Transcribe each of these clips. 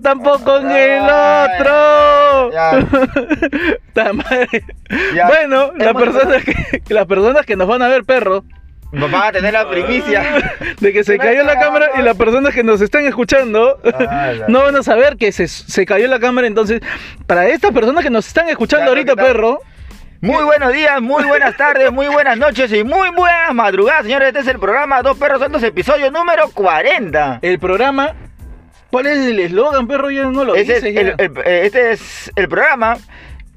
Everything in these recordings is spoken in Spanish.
tampoco en el otro. ya. Ta madre. Ya. Bueno, las personas, que, las personas que nos van a ver, perro, Nos van a tener la primicia. de que se cayó la cámara y las personas que nos están escuchando ya. no van a saber que se, se cayó la cámara. Entonces, para estas personas que nos están escuchando Claro, ahorita, perro, Muy buenos días, muy buenas tardes, muy buenas noches y muy buenas madrugadas, señores. Este es el programa Dos Perros Sueltos, episodio número 40. el programa. ¿Cuál es el eslogan, perro? Ya no lo Ese dices. el- ya. el- eh, este es el programa.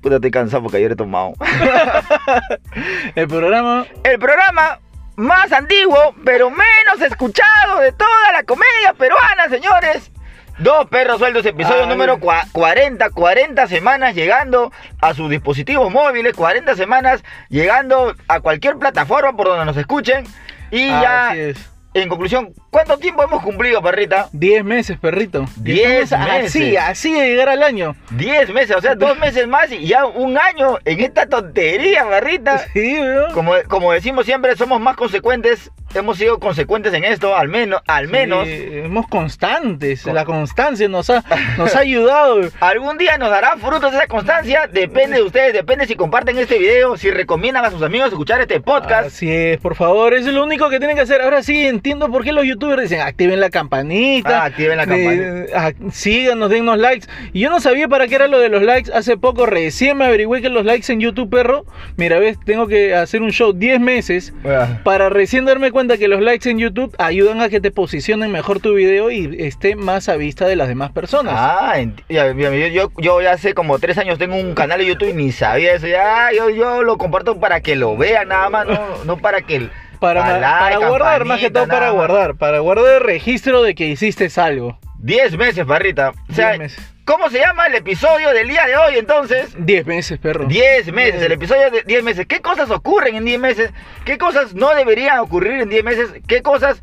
Puta, estoy cansado porque ayer he tomado. El programa. El programa más antiguo, pero menos escuchado de toda la comedia peruana, señores. Dos perros sueltos, episodio Ay. número cua- 40, 40 semanas llegando a sus dispositivos móviles, 40 semanas llegando a cualquier plataforma por donde nos escuchen. Y ya, Así es. En conclusión, ¿cuánto tiempo hemos cumplido, perrita? 10 meses, perrito. Y Diez estamos Así, meses. así de llegar al año. 10 meses, o sea, dos meses más y ya un año en esta tontería, perrita. Sí, weón. Como, como decimos siempre, somos más consecuentes, hemos sido consecuentes en esto, al menos, al menos. Sí, hemos constantes. Con- La constancia nos ha, nos ha ayudado. Algún día nos dará frutos esa constancia, depende de ustedes, depende si comparten este video, si recomiendan a sus amigos escuchar este podcast. Así es, por favor, eso es lo único que tienen que hacer. Ahora sí entiendo por qué los youtubers dicen activen la campanita. Ah, activen la de- ah, síganos, dennos likes. Y yo no sabía para qué era lo de los likes. Hace poco recién me averigüé que los likes en YouTube, perro. Mira, ves, tengo que hacer un show 10 meses Ah. para recién darme cuenta que los likes en YouTube ayudan a que te posicionen mejor tu video y esté más a vista de las demás personas. Ah, yo, yo, yo ya hace como tres años tengo un canal de YouTube y ni sabía eso. Ya, yo, yo lo comparto para que lo vean nada más, no, no para que... Para, para guardar, más que todo para guardar, para guardar el registro de que hiciste algo. 10 meses. O sea, 10 meses. ¿Cómo se llama el episodio del día de hoy entonces? 10 meses, perro. 10 meses, el episodio de 10 meses. ¿Qué cosas ocurren en 10 meses? ¿Qué cosas no deberían ocurrir en 10 meses? ¿Qué cosas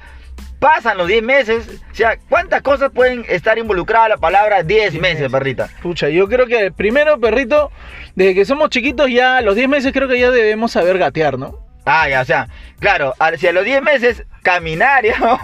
pasan los 10 meses? O sea, ¿cuántas cosas pueden estar involucradas la palabra 10 meses, meses. perrita? Pucha, yo creo que primero, perrito, desde que somos chiquitos ya, los 10 meses creo que ya debemos saber gatear, ¿no? Ah, ya, o sea, claro, a- si a los 10 meses caminar, ya,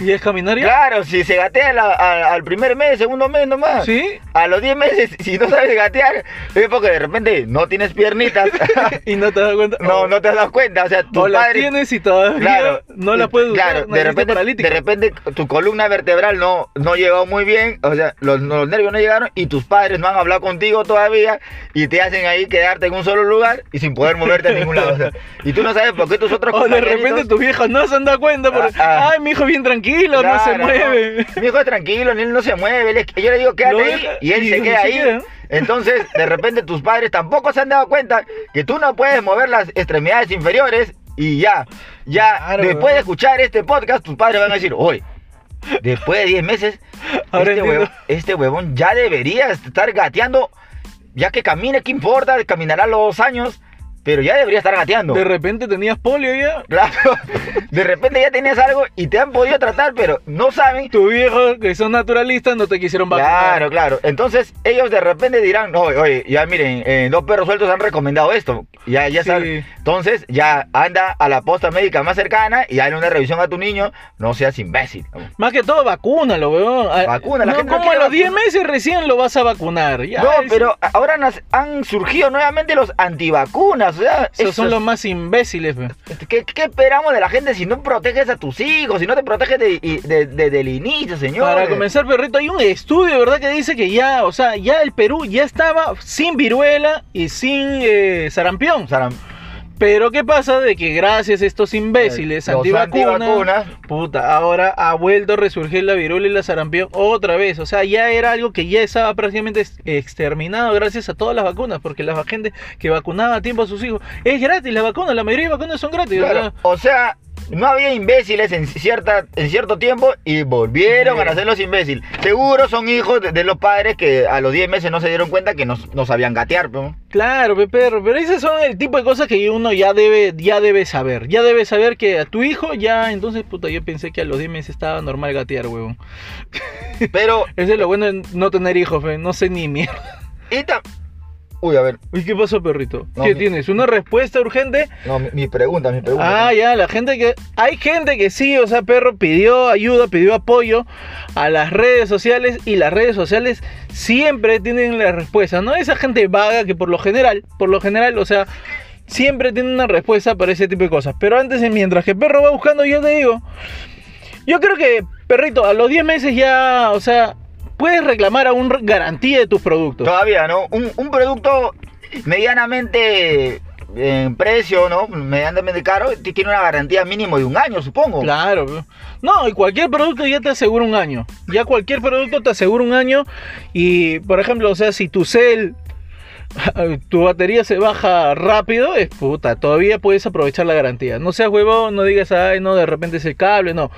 ¿Y es caminar ya? claro, si se gatea la- a- al primer mes, segundo mes nomás. ¿Sí? A los 10 meses, si no sabes gatear, es porque de repente no tienes piernitas. y no te das cuenta. no, no te dado cuenta, o sea, tu o la padre... tienes y todavía Claro, no la puedes usar. Claro, de repente, de repente tu columna vertebral no, no llegó muy bien, o sea, los, los nervios no llegaron y tus padres no han hablado contigo todavía y te hacen ahí quedarte en un solo lugar y sin poder moverte a ningún lado. o sea, y tú no sabes por qué tus otros O de repente tus viejos no se han dado cuenta Ah, ah. ay, mi hijo es bien tranquilo, no se mueve. Mi hijo es tranquilo, él no se mueve. él es- yo le digo, quédate ahí y él y se se queda ahí. queda. Entonces, de repente tus padres tampoco se han dado cuenta que tú no puedes mover las extremidades inferiores y ya, ya, Claro, después de escuchar este podcast, tus padres van a decir, oye, después de 10 meses, Ahora este, huevón, este huevón ya debería estar gateando, ya que camine, ¿qué importa? Caminará los años, pero ya debería estar gateando. De repente tenías polio ya. Claro, de repente ya tenías algo y te han podido tratar, pero no saben Tus viejos que son naturalistas no te quisieron vacunar. Claro, claro. Entonces ellos de repente dirán, no, oye, ya miren, eh, dos perros sueltos han recomendado esto. Ya, ya Sí. saben. Entonces ya anda a la posta médica más cercana y dale una revisión a tu niño. No seas imbécil. Más que todo, vacúnalo, weón. Ah, Vacuna, la no, gente no como a los 10 vacuna. meses recién lo vas a vacunar. Ya, no, es- pero ahora han surgido nuevamente los antivacunas. O sea, Esos son los más imbéciles, weón. ¿Qué, qué esperamos de la gente si no proteges a tus hijos, si no te proteges de, de- desde el inicio, señor? Para comenzar, perrito, hay un estudio, ¿verdad? Que dice que ya, o sea, ya el Perú ya estaba sin viruela y sin eh, sarampión. Pero ¿qué pasa? De que gracias a estos imbéciles Los antivacunas, antivacunas. puta, ahora ha vuelto a resurgir la viruela y la sarampión otra vez. O sea, ya era algo que ya estaba prácticamente ex- exterminado gracias a todas las vacunas, porque la gente que vacunaba a tiempo a sus hijos es gratis, la vacuna, la mayoría de vacunas son gratis. Claro, o sea, no había imbéciles en, cierta, en cierto tiempo y volvieron a nacer los imbéciles. Seguro son hijos de, de los padres que a los 10 meses no se dieron cuenta que no, no sabían gatear. ¿no? Claro, pe, perro, pero esos son el tipo de cosas que uno ya debe, ya debe saber. Ya debe saber que a tu hijo ya, entonces, puta, yo pensé que a los 10 meses estaba normal gatear, huevón. Pero, Eso es lo bueno de no tener hijos, fe. No sé ni mierda. y ta- Uy, a ver. ¿Y qué pasó, perrito? No, ¿Qué mi- tienes? ¿Una respuesta urgente? No, mi, mi pregunta, mi pregunta. Ah, ya, la gente que... Hay gente que sí, o sea, perro, pidió ayuda, pidió apoyo a las redes sociales y las redes sociales siempre tienen la respuesta, ¿no? Esa gente vaga que por lo general, por lo general, o sea, siempre tiene una respuesta para ese tipo de cosas. Pero antes, mientras que perro va buscando, yo te digo, yo creo que, perrito, a los 10 meses ya, o sea, puedes reclamar aún garantía de tus productos. Todavía, ¿no? Un, un producto medianamente en precio, ¿no? Medianamente caro, tiene una garantía mínimo de un año, supongo. Claro. No, y cualquier producto ya te asegura un año. Ya cualquier producto te asegura un año. Y, por ejemplo, o sea, si tu cel, tu batería se baja rápido, es puta, todavía puedes aprovechar la garantía. No seas huevón, no digas, ay, no, de repente es el cable, no.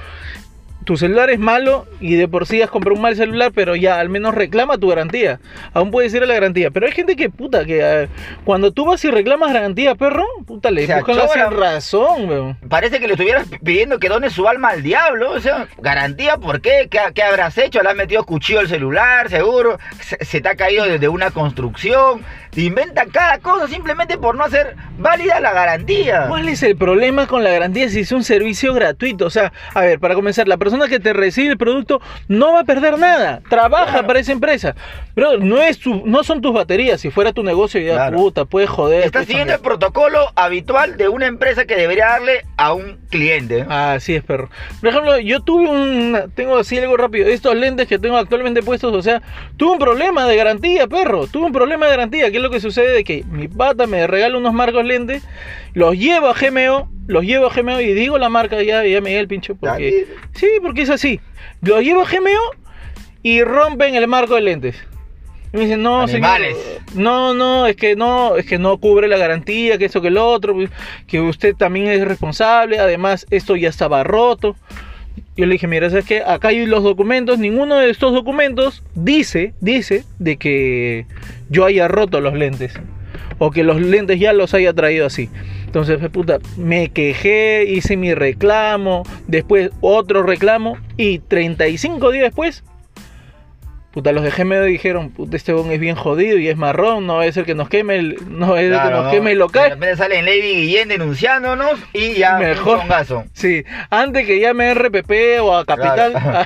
Tu celular es malo y de por sí has comprado un mal celular, pero ya al menos reclama tu garantía. Aún puedes ir a la garantía. Pero hay gente que, puta, que eh, cuando tú vas y reclamas garantía, perro, puta, le Se buscan la razón, weón. Parece que le estuvieras pidiendo que done su alma al diablo. O sea, garantía, ¿por qué? ¿Qué, qué habrás hecho? ¿Le has metido cuchillo al celular, seguro? ¿Se, se te ha caído desde una construcción? Te inventan cada cosa simplemente por no hacer válida la garantía. ¿Cuál es el problema con la garantía si es un servicio gratuito? O sea, a ver, para comenzar, la persona que te recibe el producto no va a perder nada. Trabaja Claro. para esa empresa. Pero no, es tu- no son tus baterías. Si fuera tu negocio, ya Claro. puta, puedes joder. Estás siguiendo el protocolo habitual de una empresa que debería darle a un cliente. Ah, Así es, perro. Por ejemplo, yo tuve un. Tengo así algo rápido. Estos lentes que tengo actualmente puestos, o sea, tuve un problema de garantía, perro. Tuve un problema de garantía. ¿Qué es lo que sucede? De que mi pata me regala unos marcos lentes, los llevo a GMO, los llevo a GMO y digo la marca ya, ya me el pincho. Porque, sí, porque es así. Los llevo a GMO y rompen el marco de lentes. Y me dicen, no, Animales. señor, no, no, es que no, es que no cubre la garantía, que eso, que lo otro, que usted también es responsable, además esto ya estaba roto. Yo le dije, mira, ¿sabes qué? Acá hay los documentos, ninguno de estos documentos dice, dice, de que yo haya roto los lentes. O que los lentes ya los haya traído así. Entonces, puta, me quejé, hice mi reclamo, después otro reclamo, y 35 días después, puta, los de GMO dijeron, puta, este bon es bien jodido y es marrón, no va a ser que nos queme el, no va a ser que Claro, nos ¿no? queme el De local. repente salen Lady Guillén denunciándonos y ya Mejor. un. Sí, antes que llame a RPP o a Capital, Claro.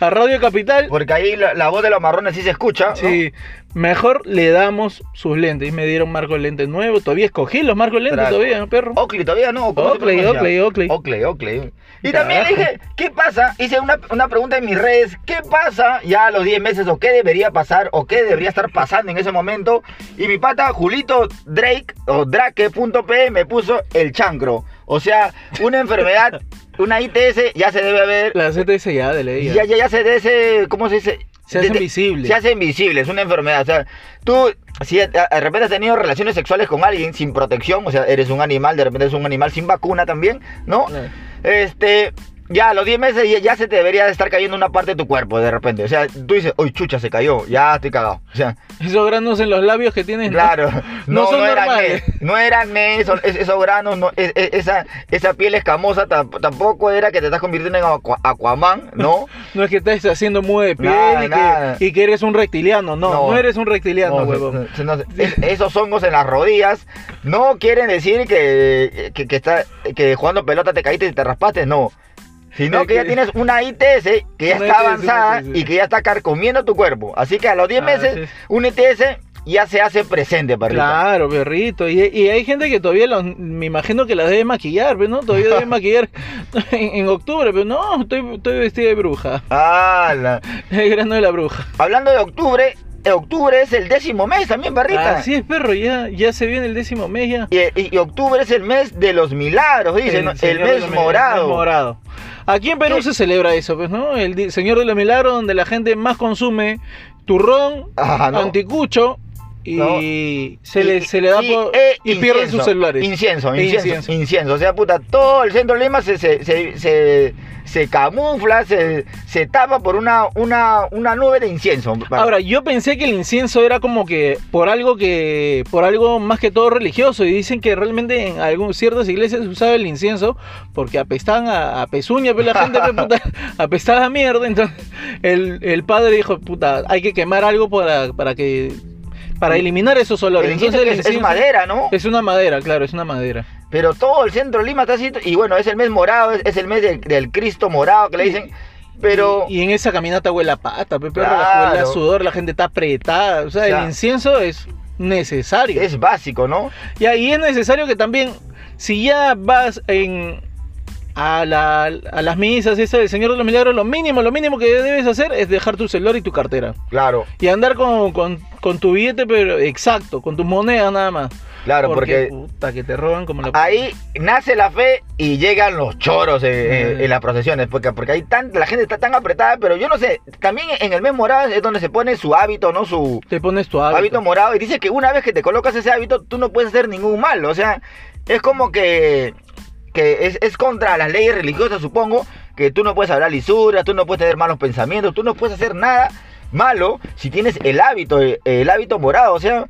a, a Radio Capital, Porque ahí la, la voz de los marrones sí se escucha. ¿no? sí, mejor le damos sus lentes. Y me dieron marcos de lentes nuevos, todavía escogí los marcos de lentes Trago. todavía, ¿no, perro. Oakley todavía no. ¿cómo se Oakley, pronuncia? Oakley, Oakley. Oakley, Oakley. Y también dije, ¿qué pasa? Hice una, una pregunta en mis redes. ¿Qué pasa ya a los 10 meses o qué debería pasar o qué debería estar pasando en ese momento? Y mi pata Julito Drake o Drake.p me puso el chancro. O sea, una enfermedad, una ITS ya se debe haber... La CTS ya de ley. Ya, ya, ya se debe, ¿cómo se dice? Se de- visibles. Se hacen visibles, es una enfermedad. O sea, tú, si de repente has tenido relaciones sexuales con alguien sin protección, o sea, eres un animal, de repente eres un animal sin vacuna también, ¿no? Claro. Este, ya a los 10 meses ya, ya se te debería de estar cayendo una parte de tu cuerpo de repente. O sea, tú dices, uy, chucha, se cayó, ya estoy cagado. O sea, Esos granos en los labios que tienes. claro, No no, son no, normales. no era acné, eso- es- esos granos, no, es- es- esa, esa piel escamosa tam- tampoco era que te estás convirtiendo en Aqua- Aquaman, ¿no? No es que estés haciendo mueve de piel Nada, y, nada. que, y que eres un reptiliano. No, no, No. eres un reptiliano, No, huevón. es- esos hongos en las rodillas no quieren decir que, que, que está, que jugando pelota te caíste y te raspaste, no. Sino que ya tienes una ITS que ya está avanzada y que ya está carcomiendo tu cuerpo. Así que a los 10 Ah, meses, sí. una ITS ya se hace presente, perrito. Claro, perrito. Y, y hay gente que todavía, los, me imagino que las debe maquillar, pero no, todavía debe maquillar en, en octubre, pero no, estoy, estoy vestida de bruja. ¡Hala! El grano de la bruja. Hablando de octubre, octubre es el décimo mes también, perrita. Así es, perro, ya, ya se viene el décimo mes ya. Y, y- y octubre es el mes de los milagros, dicen, el, mes los morado. El mes morado. Aquí en Perú ¿Qué? se celebra eso, pues, ¿no? El Señor de los Milagros, donde la gente más consume turrón, ¿no? anticucho y No. se, le, Y- se le da y- por... e y pierden sus celulares. Incienso, E incienso, incienso. incienso. O sea, puta, todo el centro de Lima se, se, se, se, se camufla, se, se tapa por una, una, una nube de incienso. Ahora, yo pensé que el incienso era como que por algo que, por algo más que todo religioso, y dicen que realmente en algunas ciertas iglesias se usaba el incienso porque apestaban a, a pezuña, pero la gente pe, puta, apestaba a mierda, entonces el, el padre dijo, puta, hay que quemar algo para, para que para eliminar esos olores. Entonces, es, madera, ¿no? Es una madera, claro, es una madera. Pero todo el centro de Lima está así. Y bueno, es el mes morado, es, es el mes del, del Cristo morado que le dicen. Pero. Y, y en esa caminata huele a pata, pe, perro, Claro. huele a sudor, la gente está apretada. O sea, O sea, el incienso es necesario. Es básico, ¿no? Y ahí es necesario que también, si ya vas en a, la- a las misas, esa del Señor de los Milagros, lo mínimo, lo mínimo que debes hacer es dejar tu celular y tu cartera. Claro, Y andar con, con- con tu billete, pero exacto, con tus monedas nada más. claro, porque, puta, que te roban como la ahí nace la fe y llegan los choros en, en- en las procesiones. Porque, porque hay tan, la gente está tan apretada, pero yo no sé. También en el mes morado es donde se pone su hábito, ¿no? Su Te pones tu hábito. hábito morado. Y dice que una vez que te colocas ese hábito, tú no puedes hacer ningún mal. O sea, es como que. Que es, contra las leyes religiosas, supongo, que tú no puedes hablar lisura, tú no puedes tener malos pensamientos, tú no puedes hacer nada malo si tienes el hábito, el hábito morado, o sea,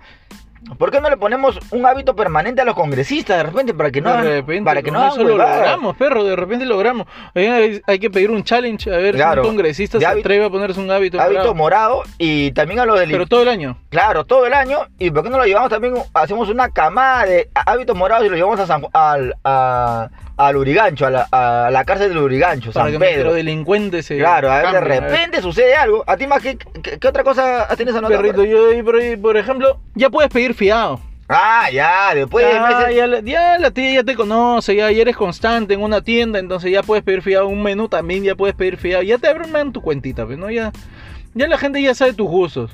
¿por qué no le ponemos un hábito permanente a los congresistas de repente para que no, de repente, para que no eso lo logramos, perro, de repente logramos. Hay, hay que pedir un challenge a ver Claro, si un congresista se hábito- atreve a ponerse un hábito. Hábito morado. morado y también a los del Pero todo el año. Claro, todo el año. ¿Y por qué no lo llevamos también? Hacemos una camada de hábitos morados y lo llevamos a San, al, a, al Urigancho, a la, a la cárcel del Urigancho, Para San que Pedro. nuestro delincuente se. Claro, a ver, de cambie, a ver. repente sucede algo. ¿A ti más qué, qué, qué otra cosa esa nota? Perrito, yo ahí por, ahí, por ejemplo, ya puedes pedir fiado. Ah, ya, después de ya, meses. ya la- ya la tía ya te conoce, ya, ya eres constante en una tienda, entonces ya puedes pedir fiado. Un menú también ya puedes pedir fiado. Ya te abren tu cuentita, pues, ¿no? Ya, ya la gente ya sabe tus gustos.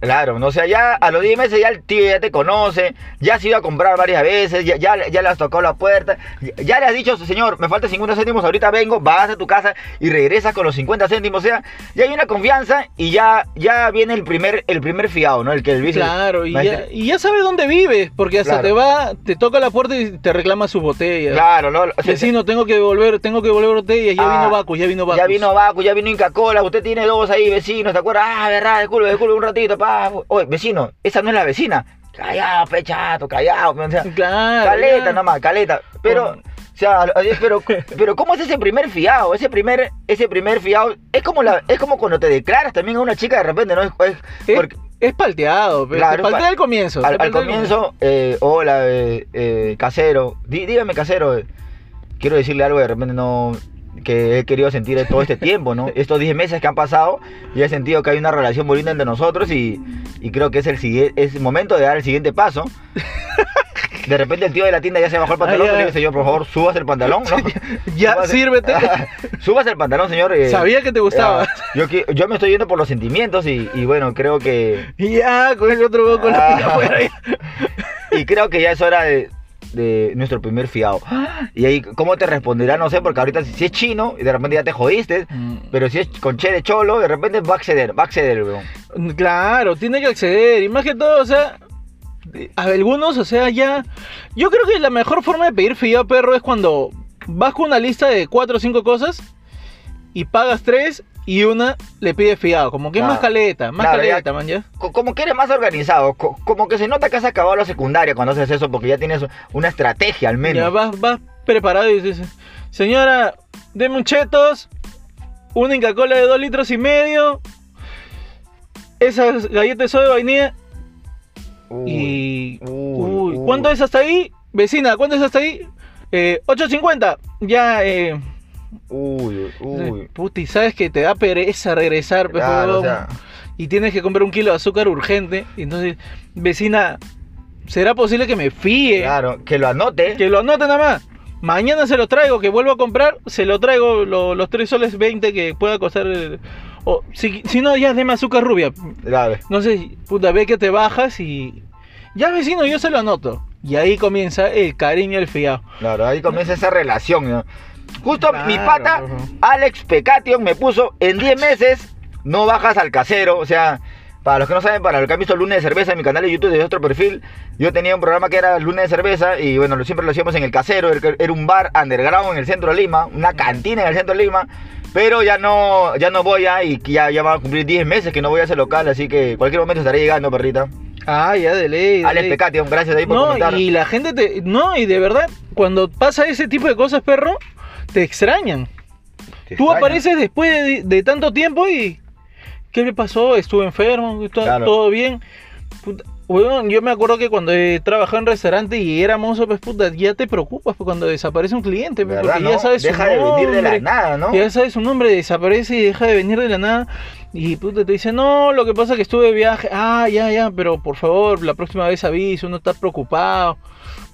Claro, no, o sea, ya a los 10 meses ya el tío ya te conoce, ya se iba a comprar varias veces, ya, ya, ya le has tocado la puerta, ya, ya le has dicho, señor, me faltan 50 céntimos, ahorita vengo, vas a tu casa y regresas con los 50 céntimos, o sea, ya hay una confianza y ya, ya viene el primer, el primer fiado, ¿no? El que el vice. Claro, y ya, y ya sabe dónde vives, porque hasta Claro. te va, te toca la puerta y te reclama sus botellas. Claro, ¿no? O sea, Vecino, tengo que devolver, tengo que devolver botellas, ya Ah, vino Bacus, ya vino Bacus. Ya vino Bacu, ya vino Inca Cola, usted tiene dos ahí, vecinos, ¿te acuerdas? Ah, verdad, disculpe, disculpe un ratito, pa. Oye, vecino, esa no es la vecina. Callado, pechato, callado. O sea, Claro. caleta ya. nomás, caleta. Pero, o sea, pero, pero ¿cómo es ese primer fiado? Ese primer, ese primer fiado, es como la, es como cuando te declaras también a una chica de repente, ¿no? Es, es- Es, porque es palteado, pero Claro, te paltea pa- al comienzo. al, comienzo, eh, hola, eh, eh, casero, Dí- dígame casero, eh, quiero decirle algo de repente no que he querido sentir todo este tiempo, ¿no? Estos 10 meses que han pasado y he sentido que hay una relación bonita entre nosotros y, y creo que es el siguiente, es el momento de dar el siguiente paso. De repente el tío de la tienda ya se bajó el pantalón, Ah, ya. le dice, señor, por favor, subas el pantalón, ¿no? Ya, Subas- sírvete. subas el pantalón, señor. eh, Sabía que te gustaba. ya, yo, yo me estoy yendo por los sentimientos y, y bueno, creo que Y ya, con el otro con la Ah. pila afuera. y creo que ya es hora de, de nuestro primer fiado. Y ahí, ¿cómo te responderá? No sé, porque ahorita si es chino y de repente ya te jodiste. Mm. Pero si es con che de cholo, de repente va a acceder, va a acceder, weón. Claro, tiene que acceder. Y más que todo, o sea, a algunos, o sea, ya. Yo creo que la mejor forma de pedir fiado, perro, es cuando vas con una lista de cuatro o cinco cosas y pagas tres y una le pide fiado. Como que es más caleta, más Claro, ya- caleta, man, ya. Co- Como que eres más organizado, co- como que se nota que has acabado la secundaria cuando haces eso, porque ya tienes una estrategia al menos. Ya vas, vas preparado y dices, señora, deme un chetos, una Inca Cola de dos litros y medio, esas galletas de de vainilla y... Uy, uy. ¿cuánto es hasta ahí? Vecina, ¿cuánto es hasta ahí? Eh, 8.50. Ya, eh... Uy, uy. Puti, sabes que te da pereza regresar, pues, Claro, o sea, y tienes que comprar un kilo de azúcar urgente. y Entonces, vecina, ¿será posible que me fíe? claro, que lo anote. Que lo anote nada más. Mañana se lo traigo, que vuelvo a comprar, se lo traigo lo- los 3 soles 20 que pueda costar. el- o si, si no, ya deme azúcar rubia. Claro. No sé, puta, ve que te bajas y. Ya vecino, yo se lo anoto. Y ahí comienza el cariño y el fiado. Claro, ahí comienza esa relación. ¿no? Justo mi pata. Alex Pecation, me puso en 10 meses, no bajas al casero. O sea, para los que no saben, para los que han visto Lunes de Cerveza en mi canal de YouTube de otro perfil, yo tenía un programa que era Lunes de Cerveza y bueno, siempre lo hacíamos en el casero. Era un bar underground en el centro de Lima, una cantina en el centro de Lima. Pero ya no, ya no voy a y ya, ya van a cumplir 10 meses que no voy a ese local, así que cualquier momento estaré llegando, perrita. Ah, ya de ley. de Alex ley. Pecation, gracias ahí por No, comentar. y la gente te. No, y de verdad, cuando pasa ese tipo de cosas, perro, te extrañan. Te Tú apareces después de, de tanto tiempo y. ¿Qué le pasó? Estuve enfermo, está Claro. todo bien. Puta, Weón, yo me acuerdo que cuando he trabajado en restaurante y era mozo, pues puta, ya te preocupas pues, cuando desaparece un cliente, pues, ¿Verdad, porque no? ya sabes Deja su de venir de la nada, ¿no? Ya sabes su nombre, desaparece y deja de venir de la nada. Y puta, te dice, no, lo que pasa es que estuve de viaje. Ah, ya, ya, pero por favor, la próxima vez avisa, uno está preocupado.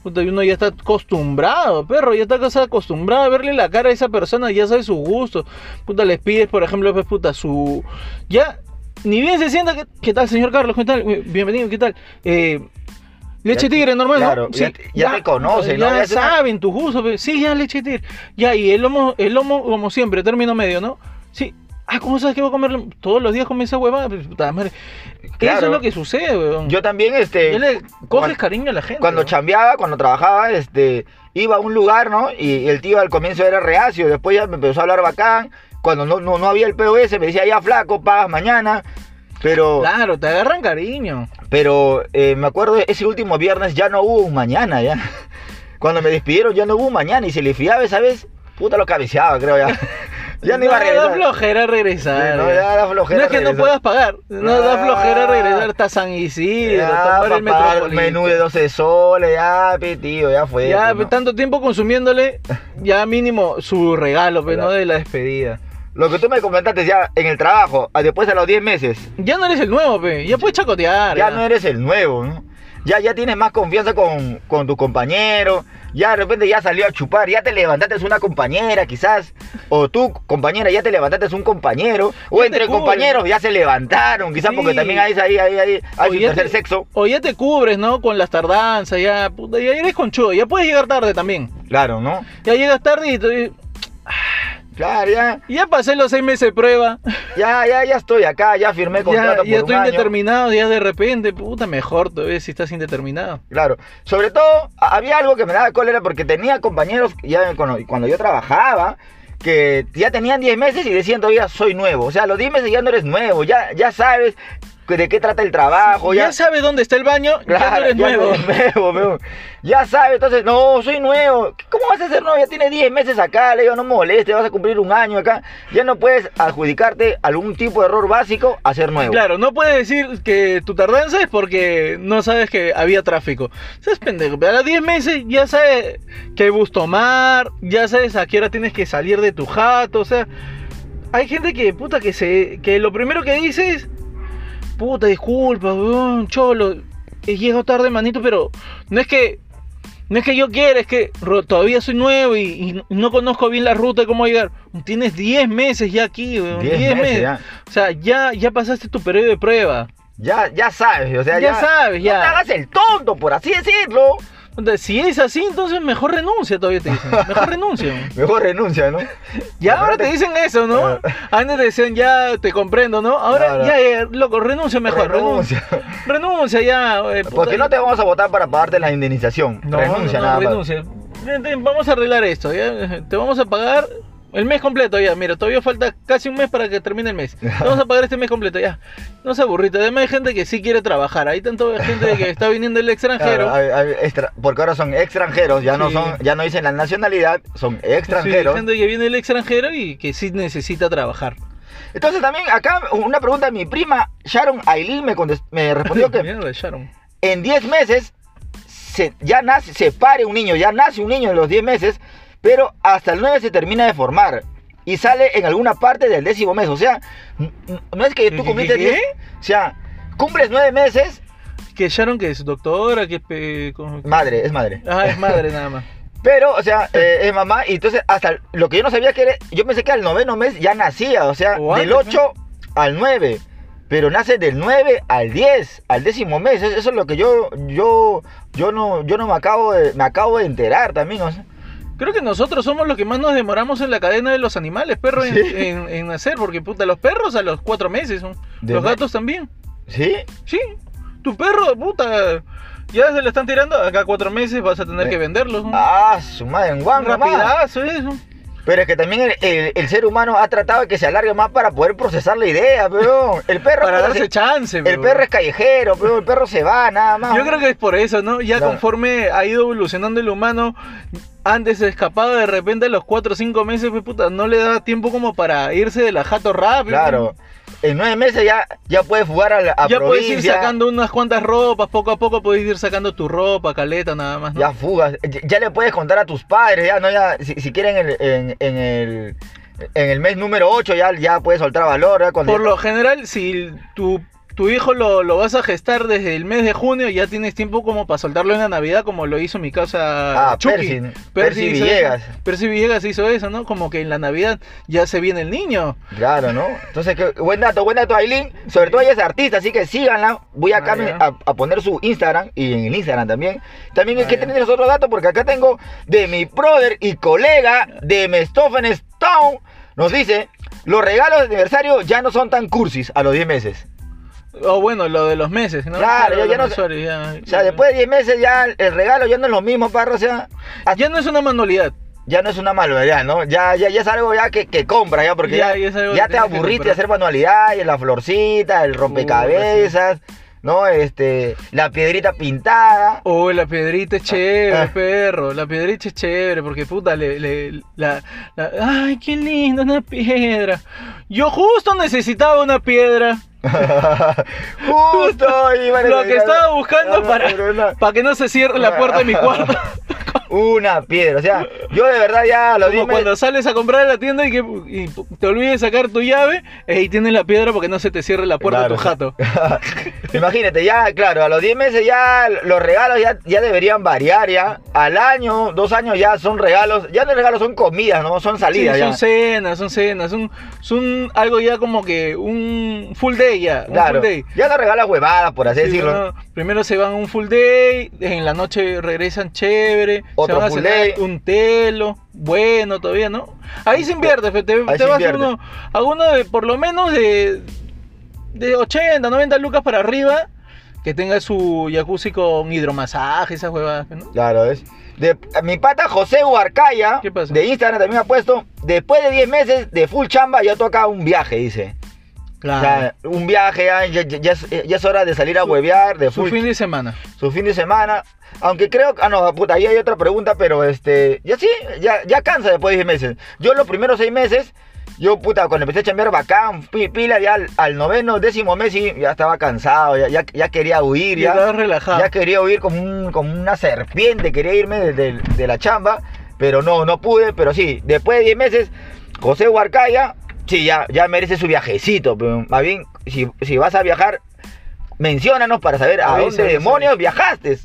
Puta, y uno ya está acostumbrado, perro, ya está acostumbrado a verle la cara a esa persona, ya sabe su gusto. Puta, les pides, por ejemplo, pues, puta, su... Ya, ni bien se sienta, ¿qué, qué tal, señor Carlos? ¿Qué tal? Bienvenido, ¿qué tal? Eh, leche tigre, normal, ¿no? claro, ya ya te conocen, ¿no? Ya, saben tus gustos, pe- sí, ya leche tigre. Ya, y el lomo, el lomo, como siempre, término medio, ¿no? Sí. Ah, ¿cómo sabes que voy a comer todos los días con esa huevada? Pues, puta madre. Eso es lo que sucede, weón. Yo también, este. Le coges cuando- cariño a la gente. Cuando weón. chambeaba, cuando trabajaba, este, iba a un lugar, ¿no? Y el tío al comienzo era reacio, después ya me empezó a hablar bacán. Cuando no, no, no había el POS, me decía, ya flaco, pagas mañana. Pero, Claro, te agarran cariño. pero eh, me acuerdo, ese último viernes ya no hubo un mañana, ya. Cuando me despidieron ya no hubo un mañana y se le fiaba esa vez, puta lo cabeceaba, creo ya. Ya no iba a Da regresar. flojera regresar. Sí, no, ya da flojera No es que no regresar. puedas pagar. No da flojera regresar hasta San Isidro, Ya, tomar el metropolitano. menú de 12 soles, ya, pe, tío, ya fue. Ya, pues, ¿no? tanto tiempo consumiéndole, ya mínimo su regalo, pero no Claro. de la despedida. Lo que tú me comentaste ya en el trabajo, ah, después a los 10 meses, Ya no eres el nuevo, pe. Ya puedes chacotear. ya no eres el nuevo, ¿no? Ya, ya tienes más confianza con, con tu compañero, ya de repente ya salió a chupar, ya te levantaste una compañera quizás, o tú compañera ya te levantaste un compañero, o Ya entre compañeros ya se levantaron, quizás porque Sí. también hay hay O su ya tercer te- sexo. O ya te cubres, ¿no? Con las tardanzas, ya, ya eres conchudo. Ya puedes llegar tarde también. Claro, ¿no? Ya llegas tarde y, te- Claro, ya, y ya pasé los seis meses de prueba. ya, ya, ya estoy acá, ya firmé Ya, contrato ya por estoy un año. indeterminado, ya de repente, puta, mejor todavía si estás indeterminado. Claro, sobre todo había algo que me daba cólera porque tenía compañeros ya cuando, cuando yo trabajaba que ya tenían 10 meses y decían todavía soy nuevo. O sea, a los 10 meses ya no eres nuevo, ya, ya sabes de qué trata el trabajo. ya, ya, sabes dónde está el baño, ya no eres ya nuevo. eres nuevo, weón. Ya sabes, entonces, no, soy nuevo. ¿Cómo vas a ser nuevo? Ya tienes 10 meses acá, le digo, no me moleste, vas a cumplir un año acá. Ya no puedes adjudicarte algún tipo de error básico a ser nuevo. Claro, no puedes decir que tu tardanza es porque no sabes que había tráfico. Seas pendejo, pero a los 10 meses ya sabes qué bus tomar, ya sabes a qué hora tienes que salir de tu jato, o sea, hay gente que, puta, que se, que lo primero que dice es, puta, disculpa, weón, cholo, he llegado tarde, manito, pero no es que, no es que yo quiera, es que todavía soy nuevo y, y no conozco bien la ruta de cómo llegar. Tienes 10 meses ya aquí, weón, 10 10 meses meses. ya. O sea, ya, ya pasaste tu periodo de prueba. Ya, ya sabes, o sea, Ya ya, sabes, ya. No te hagas el tonto, por así decirlo. Entonces, si es así, entonces mejor renuncia, todavía te dicen. Mejor renuncia. Mejor renuncia, ¿no? Ya ahora te dicen eso, ¿no? Ah. Antes te decían, ya te comprendo, ¿no? Ahora, Claro. ya, ya, loco, renuncia mejor. Renuncia, Renuncia. ya. eh. Porque no te vamos a votar para pagarte la indemnización. No, renuncia no, no, nada renuncia. Ven, Vamos a arreglar esto, ¿ya? Te vamos a pagar el mes completo, ya. Mira, todavía falta casi un mes para que termine el mes. Vamos a pagar este mes completo, ya. No se aburrite. Además hay gente que sí quiere trabajar. Hay tanta gente que está viniendo del extranjero. Claro, hay- hay extra- porque ahora son extranjeros, ya no son, ya no dicen la nacionalidad, son Sí, extranjeros. gente que viene del extranjero y que sí necesita trabajar. Entonces también acá una pregunta de mi prima Sharon Aileen me, me respondió que Mierda, Sharon. en 10 meses se, ya nace, se pare un niño, ya nace un niño en los 10 meses, pero hasta el 9 se termina de formar y sale en alguna parte del décimo mes. O sea, no es que tú ¿Qué, cumpliste qué, 10, qué? o sea, cumples 9 meses, Que Sharon, que es doctora, que es. madre, es madre. Ah, es madre nada más. Pero, o sea, eh, es mamá y entonces hasta lo que yo no sabía que era, yo pensé que al noveno mes ya nacía, o sea, O del antes, 8 al 9. Pero nace del 9 al 10, al décimo mes. Eso eso es lo que yo, yo, yo no, yo no me acabo de, me acabo de enterar también. O sea. Creo que nosotros somos los que más nos demoramos en la cadena de los animales, perro, en, Sí. en- en nacer, porque puta, los perros a los cuatro meses son. Los gatos también. ¿Sí? Sí. Tu perro, puta, ya se lo están tirando, acá cuatro meses vas a tener Eh. que venderlos. ¿no? Ah, su madre, en nomás. Rapidazo eso. Pero es que también el, el- el ser humano ha tratado de que se alargue más para poder procesar la idea, pero el perro, Para darse se- chance, el pero- perro es callejero, pero el perro se va nada más. Yo creo que es por eso, ¿no? Ya conforme ha ido evolucionando el humano, antes se escapaba de repente a los 4 o 5 meses, pues puta, no le daba tiempo como para irse de la jato rápido. Claro. En nueve meses ya, ya puedes jugar a, la- a ya puedes ir sacando unas cuantas ropas, poco a poco puedes ir sacando tu ropa, caleta, nada más. ¿no? Ya fugas, ya, ya le puedes contar a tus padres, ya no ya si, si quieren en, en, en el en el mes número 8 ya, ya puedes soltar valor, ¿eh? Por lo general, si tu, tu hijo lo, lo vas a gestar desde el mes de junio, ya tienes tiempo como para soltarlo en la Navidad, como lo hizo mi casa Ah, Chucky. Percy, Percy hizo Villegas. eso. Percy Villegas hizo eso, ¿no? Como que en la Navidad ya se viene el niño. Claro, ¿no? Entonces, qué buen dato, buen dato, Aileen. Sobre todo ella es artista, así que síganla. Voy acá Ah, a, a poner su Instagram y en el Instagram también. También hay Ah, que tener los otros datos porque acá tengo de mi brother y colega de Mestophenes Town. Nos dice, los regalos de aniversario ya no son tan cursis a los 10 meses. O bueno, lo de los meses, ¿no? Claro, ya- ya no- ya- O sea, después de 10 meses ya el regalo ya no es lo mismo, parro. O sea, Ya no es una manualidad. ya no es una manualidad, ¿no? Ya, ya, ya es algo ya que, que compra, ya, porque Ya, ya, te aburriste de hacer manualidades, la florcita, el rompecabezas, ¿no? Este, la piedrita pintada. Oh, la piedrita es chévere, Ah. perro. La piedrita es chévere, porque puta, le, le- la, la- Ay, qué lindo, una piedra. Yo justo necesitaba una piedra. Justo Lo que estaba buscando para, para que no se cierre la puerta de mi cuarto. Una piedra, o sea, yo de verdad ya los 10 Como cuando sales a comprar a la tienda y, que, y te olvides sacar tu llave, y ahí tienes la piedra para que no se te cierre la puerta de tu jato. Imagínate, ya, claro, a los 10 meses ya los regalos ya, ya deberían variar, ya. Al año, dos años ya son regalos, ya no regalos, son comidas, ¿no? Son Sí, salidas ya. son cenas, son cenas, son, son algo ya como que un full day ya. un Claro, full day. ya no regalas huevadas, por así Sí, decirlo. primero se van un full day, en la noche regresan chévere, Otro se van a un telo, bueno todavía, ¿no? Ahí se invierte, te, te vas a invierte. uno, a uno de por lo menos de, de 80, 90 lucas para arriba, que tenga su jacuzzi con hidromasaje, esas huevadas, ¿no? Claro, es. De, mi pata José Huarcaya, de Instagram también ha puesto, después de 10 meses de full chamba ya toca un viaje, dice. O sea, un viaje, ya, ya, ya- es, ya es hora de salir a Su- huevear, de su fin de semana. su fin de semana. Aunque creo, ah no, puta, ahí hay otra pregunta, pero este, ya sí, ya, ya cansa después de 10 meses. Yo los primeros 6 meses, yo puta, cuando empecé a chambear bacán, pi- pila, ya al, al noveno, décimo mes sí, ya estaba cansado, ya, ya, quería huir, ya, relajado. ya quería huir como, un, como una serpiente, quería irme de, de- de la chamba, pero no, no pude, pero sí, después de 10 meses, José Huarcaya, sí, ya, ya merece su viajecito, pero más bien, si, si vas a viajar, menciónanos para saber a dónde demonios viajaste.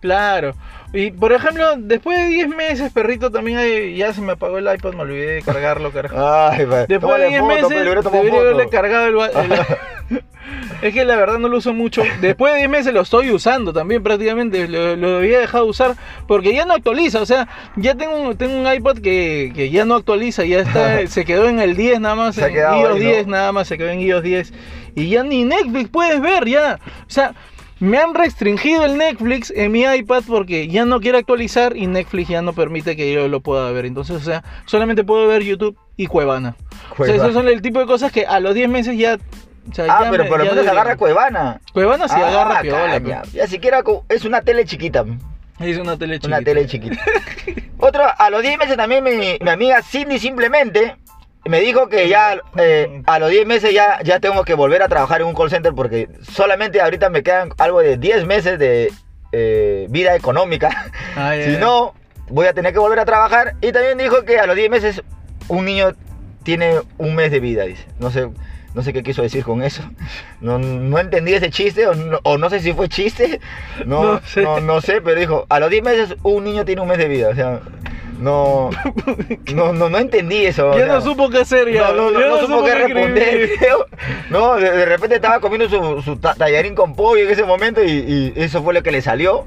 Claro. Y por ejemplo, después de 10 meses, perrito, también hay, ya se me apagó el iPad, me olvidé de cargarlo, carajo. Ay. Después Tómale de 10 foto, meses, debería foto. haberle cargado el, el- Es que la verdad no lo uso mucho. Después de 10 meses lo estoy usando también prácticamente. Lo, lo había dejado de usar porque ya no actualiza. O sea, ya tengo un, tengo un iPad que, que ya no actualiza. Ya está, se quedó en el 10 nada más. Se en iOS ahí, ¿no? 10 nada más. Se quedó en iOS 10. Y ya ni Netflix puedes ver ya. O sea... Me han restringido el Netflix en mi iPad porque ya no quiere actualizar y Netflix ya no permite que yo lo pueda ver. Entonces, o sea, solamente puedo ver YouTube y Cuevana. O sea, Cuevana. esos son el tipo de cosas que a los 10 meses ya. o sea, Ah, ya pero me- por lo ya menos agarra Cuevana. Cuevana sí Ah, agarra piola. pe. Ya siquiera es una tele chiquita. Es una tele chiquita. Una tele chiquita. Otro, a los 10 meses también mi, mi amiga Cindy simplemente me dijo que ya eh, a los 10 meses ya, ya tengo que volver a trabajar en un call center porque solamente ahorita me quedan algo de 10 meses de eh, vida económica. Ah, Si no, voy a tener que volver a trabajar. Y también dijo que a los 10 meses un niño tiene un mes de vida, dice. No sé, no sé qué quiso decir con eso. No, no entendí ese chiste, o no, o no sé si fue chiste. No, No no, sé. no, sé, pero dijo, a los 10 meses un niño tiene un mes de vida. O sea, no, no, no, no entendí eso. o Ya sea. no supo qué hacer ya. No, no, no, Ya no supo qué responder. No, de, de repente estaba comiendo su, su ta- tallarín con pollo en ese momento y, y eso fue lo que le salió.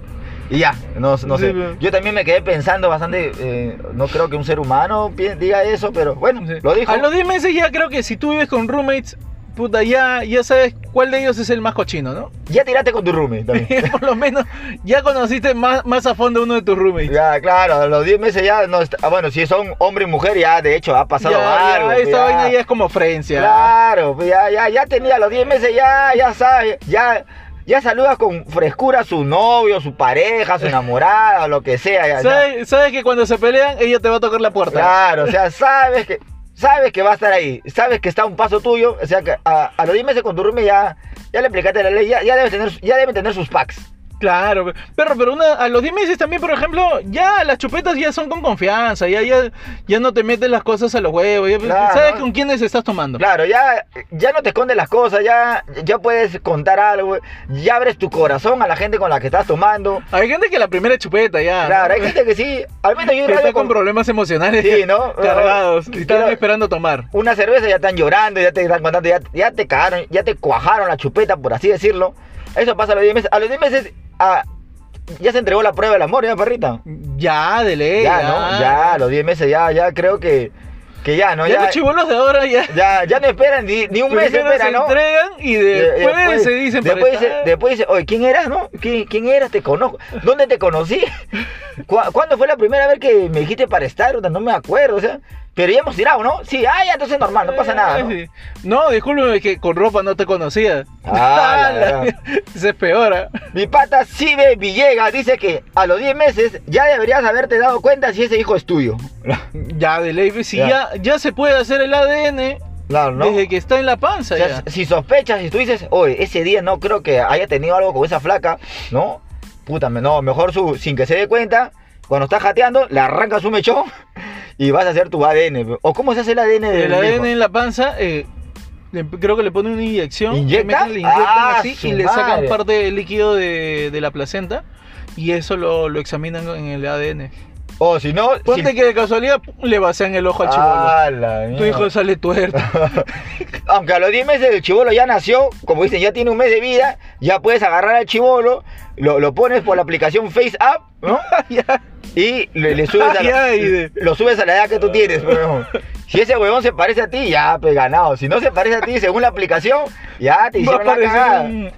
Y ya, no, no Sí, sé. Yo también me quedé pensando bastante, eh, no creo que un ser humano diga eso, pero bueno, Sí. lo dijo. A los 10 meses ya creo que si tú vives con roommates, puta, ya, ya sabes cuál de ellos es el más cochino, ¿no? Ya tiraste con tu roomie también. Por lo menos ya conociste más, más a fondo uno de tus roommates. ya, claro, a los 10 meses ya no está, ah, bueno, si son hombre y mujer ya de hecho ha pasado Ya, ya, algo. pues, esta ya. vaina ya es como Francia. Claro, pues ya, ya, ya tenía los 10 meses, ya, ya sabe, ya, ya saludas con frescura a su novio, su pareja, su enamorada, o lo que sea. ya, ya. ¿Sabes, sabes que cuando se pelean, ella te va a tocar la puerta. Claro, o sea, sabes que, sabes que va a estar ahí, sabes que está un paso tuyo, o sea que a, a los 10 meses con ya, ya le aplicaste la ley, ya, debe tener, ya debe tener sus packs. Claro, pero, pero una, a los 10 meses también, por ejemplo, ya las chupetas ya son con confianza, ya, ya, ya no te metes las cosas a los huevos, ya Claro, sabes ¿no? con quiénes estás tomando. Claro, ya, ya no te escondes las cosas, ya, ya puedes contar algo, ya abres tu corazón a la gente con la que estás tomando. Hay gente que la primera chupeta ya. Claro, ¿no? hay gente que sí, al menos yo está con con problemas emocionales Sí, ¿no? cargados y están esperando tomar. una cerveza ya están llorando, ya te están contando, ya, ya te cagaron, ya te cuajaron la chupeta, por así decirlo. Eso pasa a los 10 meses. A los 10 meses ah, ya se entregó la prueba del amor, ya, perrita. Ya, de ley. Ya, ¿no? Ya, los 10 meses ya, ya creo que, que ya, ¿no? Ya, Ya, los chibolos de ahora ya. ya, ya no esperan ni, ni un mes, primero esperan, se ¿no? entregan y Y- y después, se dicen después dice, después dice, oye, ¿quién eras, no? ¿Quién, quién eras? Te conozco. ¿Dónde te conocí? ¿Cu- ¿Cuándo fue la primera vez que me dijiste para estar? No me acuerdo, o sea. Pero ya hemos tirado, ¿no? Sí, ah, ya, entonces normal, no pasa nada, ¿no? Sí. No, discúlpeme que con ropa no te conocía. Ah, la- la. Ese es peor. ¿ah? Mi pata Sibe Villegas dice que a los 10 meses ya deberías haberte dado cuenta si ese hijo es tuyo. Ya, de ley. Si Ya. ya, ya se puede hacer el ADN Claro, ¿no? desde que está en la panza. O sea, ya. si sospechas, si tú dices, oye, ese día no creo que haya tenido algo con esa flaca, ¿no? Puta, no, mejor su, sin que se dé cuenta, cuando estás jateando, le arrancas un mechón y vas a hacer tu ADN. ¿O cómo se hace el ADN del El ADN hijo? en la panza, eh, le- creo que le ponen una inyección. ¿Inyecta? le inyectan Ah, así y le sacan parte del líquido de, de la placenta. Y eso lo, lo examinan en el ADN. O si no... Ponte si- que de casualidad le vacían el ojo al chivolo. Ah, tu hijo sale tuerto. Aunque a los 10 meses el chivolo ya nació, como dicen, ya tiene un mes de vida, ya puedes agarrar al chivolo, lo, lo pones por la aplicación Face App, ¿no? Y le, le subes a la, lo subes a la edad que tú tienes, huevón. Si ese huevón se parece a ti, ya, pues ganado. Si no se parece a ti, según la aplicación, ya te hicieron la cagada. un,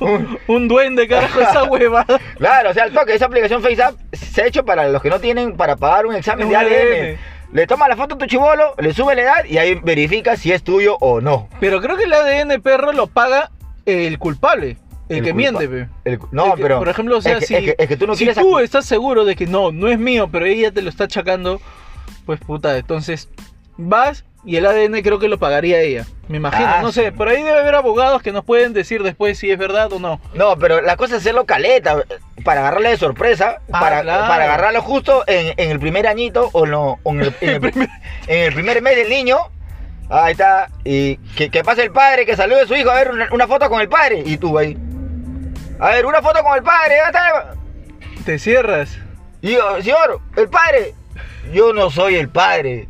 un- un duende, carajo, esa huevada. Claro, o sea, el toque, esa aplicación Face App se ha hecho para los que no tienen para pagar un examen de ADN. ADN. Le toma la foto a tu chivolo, le sube la edad y ahí verifica si es tuyo o no. Pero creo que el ADN perro lo paga el culpable, el, El que culpa- miente, pe. El- no, El que- pero. Por ejemplo, o sea, es que, si, es que- es tú no si tú estás seguro de que no, no es mío, pero ella te lo está achacando, pues puta, entonces vas y el ADN creo que lo pagaría ella. Me imagino, Ah, no sí. sé, por ahí debe haber abogados que nos pueden decir después si es verdad o no. No, pero la cosa es hacerlo caleta, para agarrarle de sorpresa, Ah, para, claro. para agarrarlo justo en, en el primer añito o, no, o en, el, en el- en el primer mes del niño. Ahí está. Y que, que pase el padre, que salude a su hijo, a ver una, una foto con el padre. Y tú ahí. A ver, una foto con el padre. ahí está. Te cierras. Y yo, señor, el padre. Yo no soy el padre.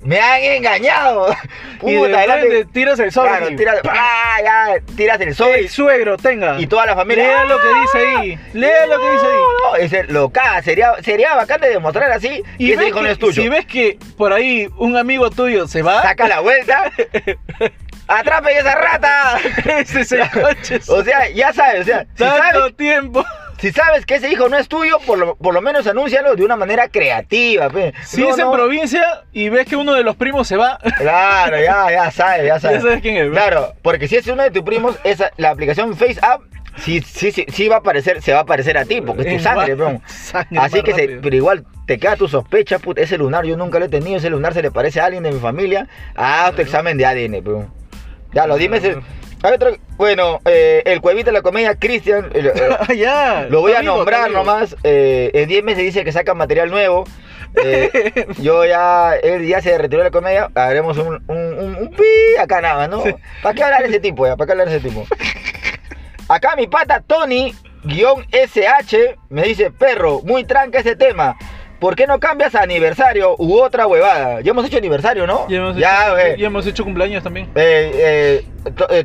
Me han engañado. y de Puta, adelante. frente tiras el sobre. Claro, y tiras, ah, ya, tiras el sol. El suegro, tenga. Y toda la familia. Lea lo que dice ahí. Lea lo que dice ahí. No, ese lo caga. Sería, sería bacán de demostrar así Y que ese ves hijo no que- es tuyo. si ves que por ahí un amigo tuyo se va, Saca la vuelta. ¡Atrape esa rata! ese es el coche. O sea, ya sabes, o sea, si Tanto sabes, tiempo. Si sabes que ese hijo no es tuyo, por lo, por lo menos anúncialo de una manera creativa. pe. Si No, es en no. provincia y ves que uno de los primos se va, Claro, ya, ya sabes, ya ya sabes. sabes quién es. ¿no? Claro, porque si es uno de tus primos, esa, la aplicación Face App sí, sí, sí, sí va a parecer, se va a parecer a ti, porque es tu sangre, peón. Así que, se- pero igual te queda tu sospecha, puta, ese lunar yo nunca lo he tenido, ese lunar se le parece a alguien de mi familia, haz tu examen de ADN, peón. Ya, lo dime. Ese- Hay otro, bueno, eh, el cuevito de la comedia, Cristian, eh, eh, Ah, ya. lo voy a nombrar nomás, eh, en 10 meses dice que saca material nuevo. Eh, yo ya, él ya se retiró de la comedia, haremos un, un, un, un pi acá nada, más, ¿no? ¿Para qué hablar de ese tipo ya? ¿Para qué hablar de ese tipo? Acá mi pata Tony, guion SH, me dice, perro, muy tranca ese tema. ¿Por qué no cambias a aniversario u otra huevada? Ya hemos hecho aniversario, ¿no? Ya hemos, Ya, hecho, eh, ya hemos hecho cumpleaños también. eh, eh,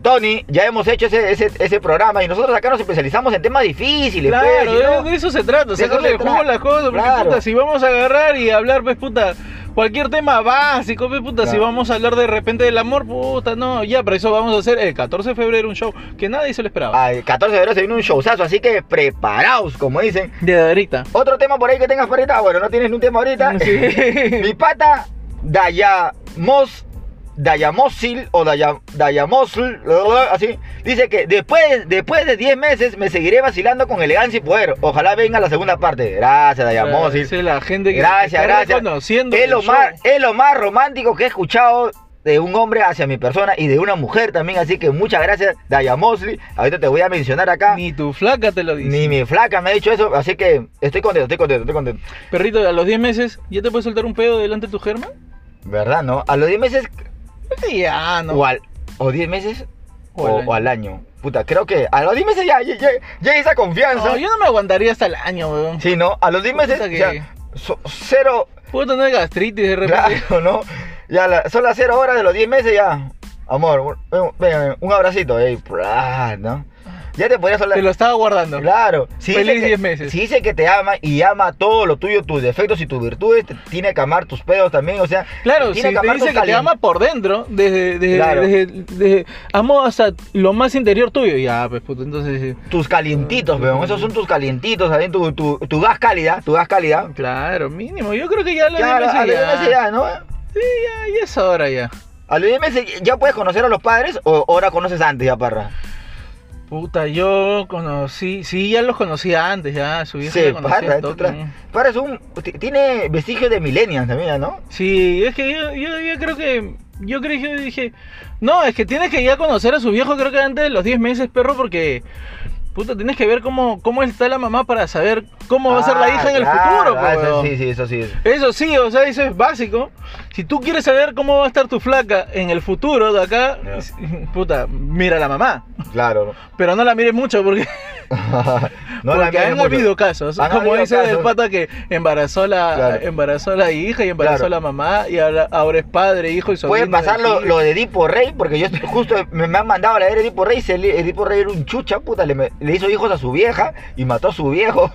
Tony, ya hemos hecho ese, ese, ese programa y nosotros acá nos especializamos en temas difíciles. pues, Claro, no- de, eso se trata, sacarle el jugo a las cosas, porque Claro. puta, si vamos a agarrar y hablar, pues puta, cualquier tema básico, pues puta, si vamos a hablar de repente del amor, puta, no, ya, para eso vamos a hacer el 14 de febrero un show que nadie se lo esperaba. Al 14 de febrero se viene un showzazo, así que preparaos, como dicen. De ahorita. Otro tema por ahí que tengas para ahorita, bueno, no tienes ni un tema ahorita. Sí. Mi pata Dayamos Dayamosil o Daya- Dayamosil, así, dice que después, después de 10 meses me seguiré vacilando con elegancia y poder. Ojalá venga la segunda parte. Gracias, Dayamosil. Esa es la gente que Gracias, gracias. reconociendo Es lo, show. más, es lo más romántico que he escuchado de un hombre hacia mi persona y de una mujer también. Así que muchas gracias, Daya Mosley. Ahorita te voy a mencionar acá. Ni tu flaca te lo dice. Ni mi flaca me ha dicho eso, así que estoy contento, estoy contento, estoy contento. Perrito, a los 10 meses, ¿ya te puedes soltar un pedo delante de tu germa? ¿Verdad, no? A los 10 meses Ya, no. o, al, o 10 meses O o, al año. o al año. Puta, creo que a los 10 meses ya, hay esa confianza. No, yo no me aguantaría hasta el año, weón. Sí, ¿no? A los 10 meses, que- ya, so- cero, Puedo tener gastritis de repente. claro, ¿no? Ya la- son las 0 horas de los 10 meses, ya. Amor, ven, ven, un abracito, ey, ¿no? Ya te podrías hablar. Te lo estaba guardando. Claro, si Feliz dice que- 10 meses. Si dice que te ama y ama todo lo tuyo, tus defectos y tus virtudes, te tiene que amar tus pedos también, o sea, Claro, si tiene te amar dice que te ama por dentro, desde, desde, Claro. desde, desde- amo hasta lo más interior tuyo, ya, pues puto, entonces, eh, tus calientitos, Mm, weón, esos son tus calientitos, ahí, tu, tu, tu gas cálida, tu gas cálida. claro, mínimo, yo creo que ya lo Claro, a los 10 meses ya, ¿no? Sí, ya, ya es hora ya. A los 10 meses ya puedes conocer a los padres o ahora conoces antes ya, parra. Puta, yo conocí, sí, ya los conocía antes, ya, su vieja Sí, conocía parra, parra es un, tiene vestigios de millennials también, ¿no? Sí, es que yo, yo, yo creo que, yo creo que yo dije, no, es que tienes que ya conocer a su viejo, creo que antes de los 10 meses, perro, porque, puta, tienes que ver cómo, cómo está la mamá para saber cómo va a ser la Ah, hija en el claro, futuro, ah, eso sí, sí, eso sí. Eso sí, o sea, eso es básico. Si tú quieres saber cómo va a estar tu flaca en el futuro de acá, puta, mira a la mamá. Claro. Pero no la mires mucho porque, no la porque mires han mucho. habido casos. Han como habido dice el pata que embarazó la, Claro. embarazó la hija y embarazó Claro. la mamá y ahora, ahora es padre, hijo y sobrino. Puede pasar lo, de Edipo Rey, porque yo estoy- justo me, me han mandado a leer Edipo Rey. se le- Edipo Rey era un chucha, puta, le, me- le hizo hijos a su vieja y mató a su viejo.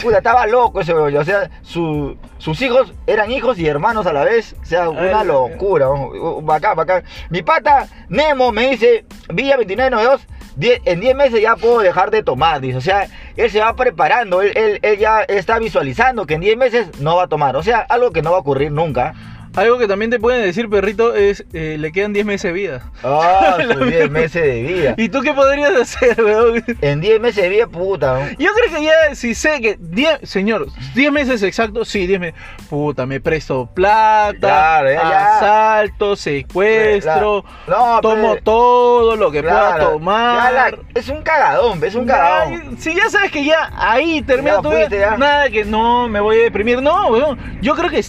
Puta, estaba loco ese. O sea, su- sus hijos eran hijos y hermanos a la vez. O sea, una Ay, locura. ¿no? Bacán, bacán. Mi pata Nemo me dice, Villa 2992. die- En 10 meses ya puedo dejar de tomar, dice. O sea, él se va preparando, él, él- él ya está visualizando que en 10 meses no va a tomar. O sea, algo que no va a ocurrir nunca. Algo que también te pueden decir, perrito, es eh, le quedan 10 meses de vida. Ah, La sus 10 meses de vida. ¿Y tú qué podrías hacer, weón? En 10 meses de vida, puta. ¿no? Yo creo que ya, si sé que 10, señor, 10 meses exactos, sí, 10 meses. Puta, me presto plata, Claro, ya, ya. asalto, secuestro, No, tomo pero- todo lo que pueda claro, tomar. la- es un cagadón, es un cagadón. Si ya sabes que ya ahí termina tu vida, nada que no me voy a deprimir, no, weón. Yo creo que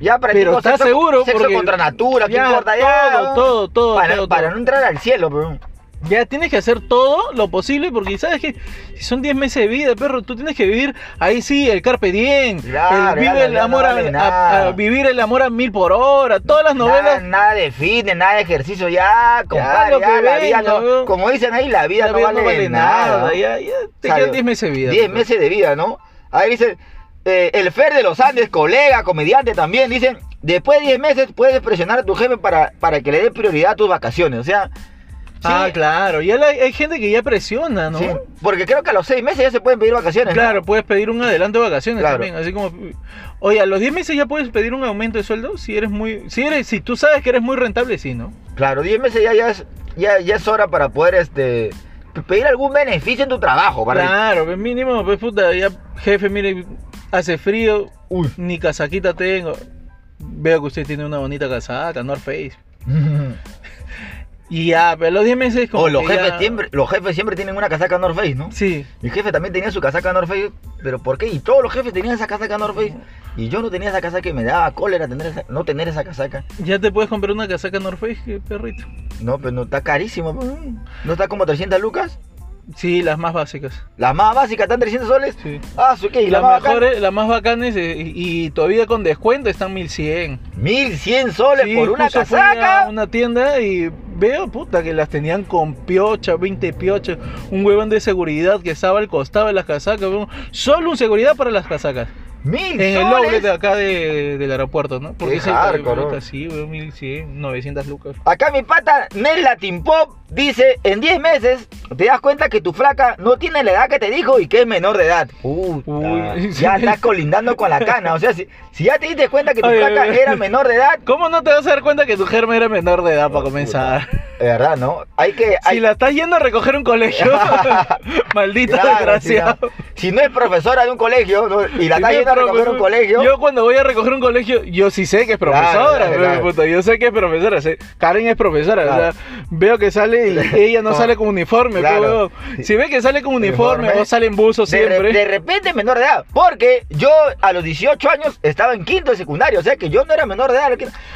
Ya para Pero ¿estás sexo- seguro? Sexo Porque contra natura, ¿qué ya, importa? Ya, todo, ¿no? todo, todo, Para, todo, para todo. no entrar al cielo, pero. Ya tienes que hacer todo lo posible porque sabes que si son 10 meses de vida, perro, tú tienes que vivir ahí sí, el carpe diem, Claro, el ya vive la el vida amor no a- vale a, nada. a vivir el amor a mil por hora, todas las Nada, novelas, nada de fitness, nada de ejercicio, ya, compadre, ya, la vida venga, no, weón. como dicen ahí, la vida, la no, vida vale nada. ¿no? ya, ya te O sea, quedan 10 meses de vida. 10 perro. meses de vida, ¿no? Ahí dice, eh, el Fer de los Andes, colega, comediante también, dicen, después de 10 meses puedes presionar a tu jefe para, para que le dé prioridad a tus vacaciones, o sea... Ah, sí, claro, ya la- hay gente que ya presiona, ¿no? sí, porque creo que a los 6 meses ya se pueden pedir vacaciones, ¿no? Claro, puedes pedir un adelanto de vacaciones Claro. también, así como Oye, a los 10 meses ya puedes pedir un aumento de sueldo si eres muy si eres si tú sabes que eres muy rentable, sí, ¿no? Claro, 10 meses ya, ya, es, ya, ya es hora para poder este, pedir algún beneficio en tu trabajo. Para... Claro, pues mínimo, pues puta, ya jefe, mire, hace frío, Uy. ni casaquita tengo. Veo que usted tiene una bonita casaca, North Face. Y ya, pero los 10 meses como O los que jefes, ya- siempre, los jefes siempre tienen una casaca North Face, ¿no? Sí. Mi jefe también tenía su casaca North Face, pero ¿por qué? Y todos los jefes tenían esa casaca North Face. Y yo no tenía esa casaca y me daba cólera tener esa- no tener esa casaca. Ya te puedes comprar una casaca North Face, perrito. No, pero no está carísimo. pues. ¿No está como 300 lucas? Sí, las más básicas. Las más básicas están 300 soles. Sí. Ah, su qué, y la Las bacán, mejores, las más bacanes eh, y, y todavía con descuento están 1100. 1100 soles Sí, por una justo fui casaca. a una tienda y veo, puta, que las tenían con piocha, 20 piochas, un huevón de seguridad que estaba al costado de las casacas, solo un seguridad para las casacas. Mil En el doble de acá de- del aeropuerto, ¿no? Porque es el ¿no? sí, weón, 1100, 900 lucas. Acá mi pata Nel Latin Pop dice, en 10 meses te das cuenta que tu flaca no tiene la edad que te dijo y que es menor de edad. Puta, Uy, ya sí. estás colindando con la cana. O sea, si, si ya te diste cuenta que tu Ay, flaca era menor de edad, ¿Cómo no te vas a dar cuenta que tu germen era menor de edad para comenzar? de verdad, ¿no? Hay que... Hay, Si la estás yendo a recoger un colegio, maldito Claro, desgraciado. Si no, si no es profesora de un colegio ¿no? y la Si está no es yendo a recoger un colegio, Yo cuando voy a recoger un colegio, yo sí sé que es profesora, claro, weón, claro. puta, yo sé que es profesora, sé- Karen es profesora, Claro. o sea, veo que sale y ella no No. sale con uniforme, Claro. si ve que sale con uniforme, Uniforme. o sale en buzo siempre, de repente menor de edad. Porque yo a los 18 años estaba en quinto de secundario. O sea que yo no era menor de edad.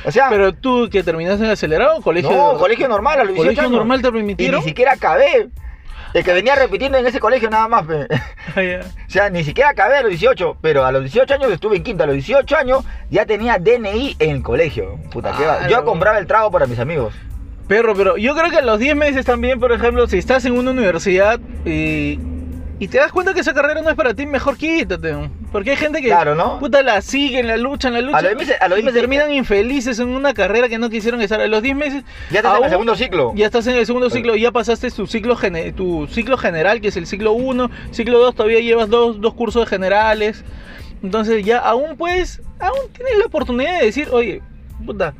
O sea, pero tú que terminaste en acelerado, o colegio no, de- colegio normal a los 18 colegio años. normal te Y permitieron, ni siquiera acabé. El que venía repitiendo en ese colegio nada más. Ah. O sea, ni siquiera acabé a los 18. Pero a los 18 años estuve en quinto. A los 18 años ya tenía DNI en el colegio. Puta, qué va- Yo compraba el trago para mis amigos. Perro, pero yo creo que a los 10 meses también, por ejemplo, si estás en una universidad y, y te das cuenta que esa carrera no es para ti, mejor quítate. Porque hay gente que Claro, ¿no? puta la siguen, la luchan, la luchan. A los 10 meses- a los 10 y meses- terminan infelices en una carrera que no quisieron estar. A los 10 meses. Ya estás en aún- el segundo ciclo. Ya estás en el segundo ciclo, ya pasaste tu ciclo, tu ciclo general, que es el ciclo 1, ciclo 2, todavía llevas dos, dos cursos generales. Entonces ya aún puedes, aún tienes la oportunidad de decir, oye, puta,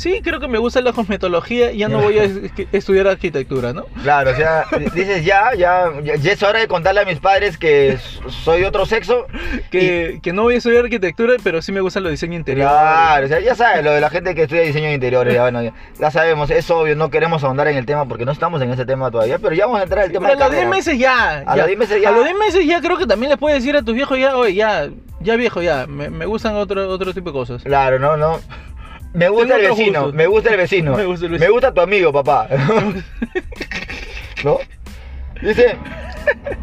sí, creo que me gusta la cosmetología, ya no voy a es- estudiar arquitectura, ¿no? Claro, o sea, dices ya, ya, ya, es hora de contarle a mis padres que soy otro sexo. Que, que no voy a estudiar arquitectura, pero sí me gustan los diseños interiores. Claro, o sea, ya sabes, lo de la gente que estudia diseño de interiores, ya, bueno, ya, ya sabemos, es obvio, no queremos ahondar en el tema porque no estamos en ese tema todavía, pero ya vamos a entrar al tema Pero a los 10 carrera. meses ya. A los 10 meses ya. A los 10 meses ya creo que también les puedes decir a tus viejos ya, oye, ya, ya viejo, ya, me, me gustan otro, otro tipo de cosas. Claro, no, no. Me gusta el vecino, gustos. me gusta el vecino. Me gusta el Me vecino. gusta tu amigo, papá. ¿No? Dice,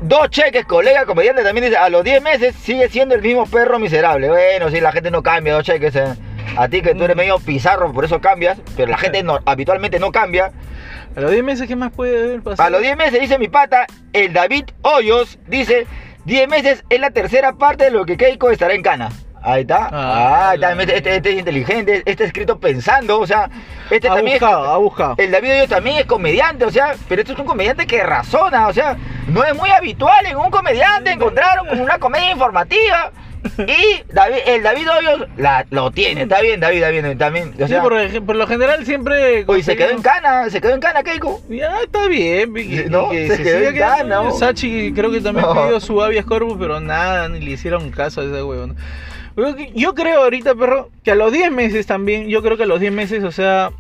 dos cheques, colega comediante también dice, a los 10 meses sigue siendo el mismo perro miserable. Bueno, si la gente no cambia, dos cheques. eh. A ti que tú eres Mm. medio pizarro, por eso cambias, pero la gente no- habitualmente no cambia. A los 10 meses, ¿qué más puede haber pasado? A los 10 meses, dice mi pata, el David Hoyos, dice, 10 meses es la tercera parte de lo que Keiko estará en cana. Ahí está. Ah, Ah, está. la- Este, este es inteligente, este es escrito pensando, o sea, este ha también es- buscado, ha buscado. el David Hoyos también es comediante, o sea, pero esto es un comediante que razona, o sea, no es muy habitual en un comediante encontrar con una comedia informativa. Y David, el David Hoyos la, lo tiene, está bien, David, está bien, también. O Sí, sea, por, ej- por lo general siempre... hoy se quedó en cana, se quedó en cana, Keiko. Ya está bien, No, que se quedó en cana, ¿no? Sachi creo que también No. pidió su habeas corpus, pero nada, ni le hicieron caso a ese huevón. Yo, yo creo ahorita, perro, que a los 10 meses también, yo creo que a los 10 meses, o sea,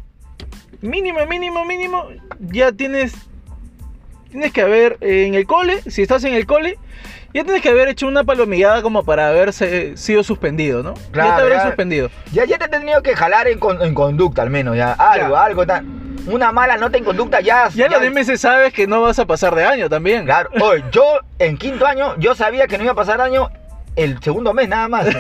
mínimo, mínimo, mínimo, ya tienes, tienes que haber eh, en el cole, si estás en el cole, ya tienes que haber hecho una palomillada como para haberse sido suspendido, ¿no? ya Claro, te habrás ya. suspendido. Ya, ya te he tenido que jalar en, con- en conducta al menos, ya. Algo, Ya. algo tan. Una mala nota en conducta ya. Ya a los 10 meses sabes que no vas a pasar de año también. Claro, hoy yo en quinto año, yo sabía que no iba a pasar año el segundo mes nada más.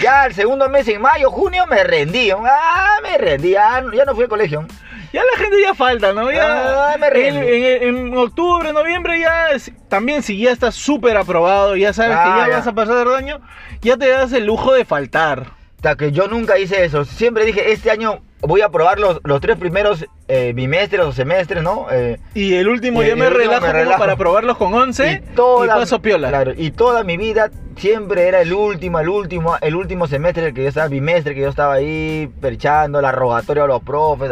Ya el segundo mes, en mayo, junio, me rendí. Ah, me rendí, ya, no- ya no fui al colegio. Ya la gente ya falta, ¿no? Ya Ah, me en, en- en octubre, noviembre ya es- también si ya estás súper aprobado, ya sabes Ah, que ya, ya. vas a pasar de año, ya te das el lujo de faltar. Hasta que yo nunca hice eso. Siempre dije, este año voy a probar los, los tres primeros eh, bimestres o semestres, ¿no? Eh, Y el último Y ya el me último relajo, me como relajo. para probarlos con 11 y, toda- paso piola. Claro, y toda mi vida siempre era el último, el último, el último semestre que yo estaba, bimestre que yo estaba ahí perchando, la rogatoria a los profes.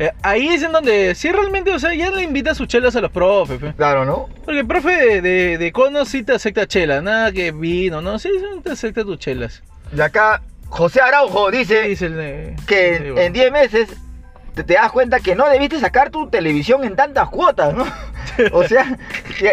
Eh, ahí es en donde, sí realmente, o sea, ya le invita sus chelas a los profes. pe. Claro, ¿no? Porque el profe de, de, de cono sí te acepta chela, nada que vino, ¿no? Sí, sí te acepta tus chelas. Y acá José Araujo dice Dice el de- que sí, en- bueno. en 10 meses te, te das cuenta que no debiste sacar tu televisión en tantas cuotas, ¿no? O sea,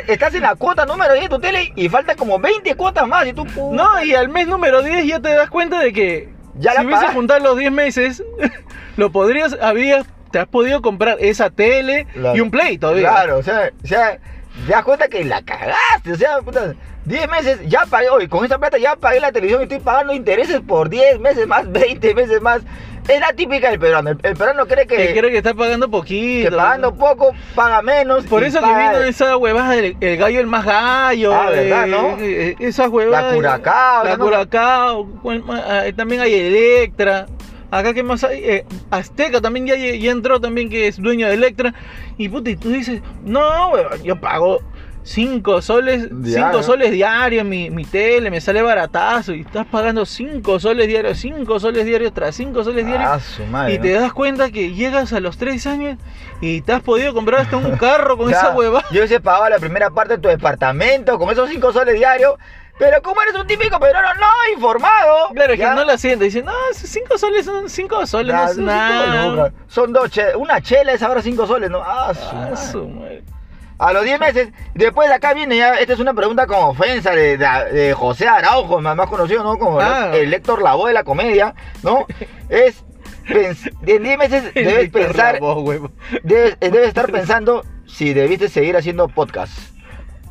estás en la cuota número 10 de tu tele y faltan como 20 cuotas más y tú... No, y al mes número 10 ya te das cuenta de que Ya si hubiese pagaste. juntado los 10 meses, lo podrías, habías, te has podido comprar esa tele Claro. y un play todavía. Claro, o sea, o sea, te das cuenta que la cagaste, o sea, puta, 10 meses, ya pagué, hoy con esta plata ya pagué la televisión y estoy pagando intereses por 10 meses más, 20 meses más. es la típica del peruano. El, el peruano cree que, Que creo que está pagando poquito. que pagando poco paga menos. Por eso que vino esa huevada del el gallo el más gallo. Ah, ¿verdad, no? eh, esas huevadas. La Curacao, La ¿no? Curacao. Ah, También hay Electra. Acá que más hay, Eh, Azteca también ya, ya entró también que es dueño de Electra. Y puta, y tú dices, no, yo pago 5 soles, Diario. 5 soles diarios mi, mi tele, me sale baratazo. Y estás pagando 5 soles diarios, 5 soles diarios tras 5 soles diarios. Ah, su madre. Y ¿no? te das cuenta que llegas a los 3 años y te has podido comprar hasta un carro con esa hueva. Yo hubiese pagado la primera parte de tu departamento con esos 5 soles diarios. Pero como eres un típico peruano no informado. Claro, es que no la siente. Dicen, no, 5 soles son 5 soles, Ya, no es son cinco nada. lucas. Son dos chelas. Una chela es ahora 5 soles, ¿no? Ah, su Ah, madre. su madre. A los 10 meses, después de acá viene ya, esta es una pregunta con ofensa de, de- de José Araujo, más más conocido, ¿no? Como Ah. el Héctor Lavoe de la comedia, ¿no? Es, pens- en 10 meses debes pensar, debes, eh, debes estar pensando si debiste seguir haciendo podcast.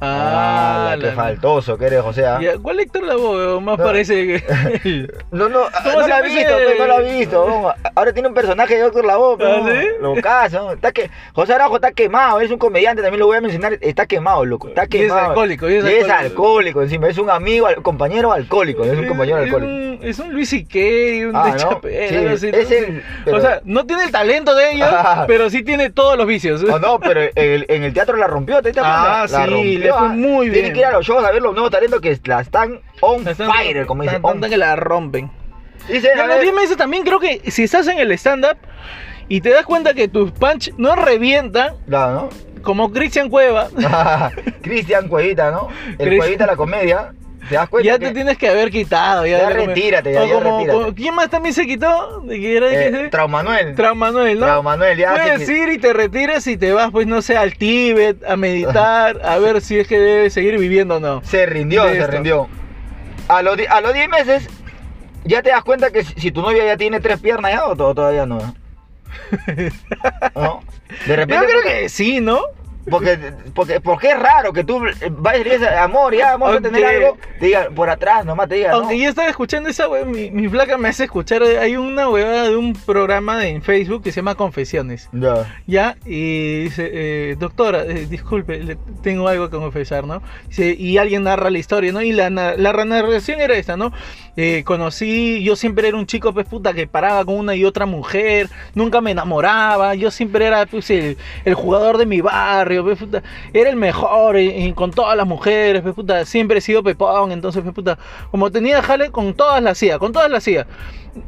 Ah, la que la- faltoso que eres, José. ¿ah? Ya, ¿Cuál Héctor Lavoe? Más No. parece que. No, no, ¿Cómo no se lo ha llama visto, pe, no lo ha visto. no. Ahora tiene un personaje de Doctor Lavoe, ¿Ah, pero sí? lo caso. ¿no? Está que, José Araujo está quemado, es un comediante, también lo voy a mencionar, está quemado, loco, está Y es quemado. alcohólico, y es Y es alcohólico. encima, es un amigo, compañero alcohólico, es un compañero Es alcohólico. un, es un Luis Iquei, un Ah, de ¿no? Sí, es ¿no? el- pero- O sea, no tiene el talento de ellos, pero sí tiene todos los vicios. O no, pero en el, en el teatro la rompió, ¿te das Ah? La sí, le fue muy Tienen bien. que ir a los shows a ver los nuevos talentos que la están on Están- fire, como dicen. están- que la rompen. Dice, ver, 10 meses también creo que si estás en el stand-up y te das cuenta que tus punch no revientan, claro, como Cristian Cueva. Cristian Cuevita, ¿no? El Cristian. Cuevita de la comedia. ¿Te das cuenta? ya que- te tienes que haber quitado. Ya, Ya retírate, ya, O ya como- retírate. como- ¿Quién más también se quitó? ¿De qué era? eh. Traumanuel. Traumanuel, ¿no? Traumanuel, ya. Puedes ir y te retiras y te vas, pues no sé, al Tíbet a meditar, a ver si es que debes seguir viviendo o no. Se rindió, se rindió. A los, di- a los 10 meses, ya te das cuenta que si, si tu novia ya tiene tres piernas ya o to- todavía no. ¿No? De Yo repente. creo porque, que sí, ¿no? Porque, porque, porque es raro que tú vayas y amor, ya vamos a tener algo. Te digan, por atrás nomás te digan. ¿no? Aunque yo estaba escuchando esa web, mi, mi flaca me hace escuchar, eh, hay una huevada de un programa de- en Facebook que se llama Confesiones. Ya. Ya, y dice, eh, doctora, eh, disculpe, le- tengo algo que confesar, ¿no? Dice, y alguien narra la historia, ¿no? Y la, na- la narración era esta, ¿no? Eh, conocí, yo siempre era un chico, pues puta, que paraba con una y otra mujer, nunca me enamoraba, yo siempre era, pues, el, el jugador de mi barrio, pues, puta, era el mejor eh, con todas las mujeres, pues, puta, siempre he sido pepón, entonces, pues, puta, como tenía jale, con todas las hacía, con todas las hacía.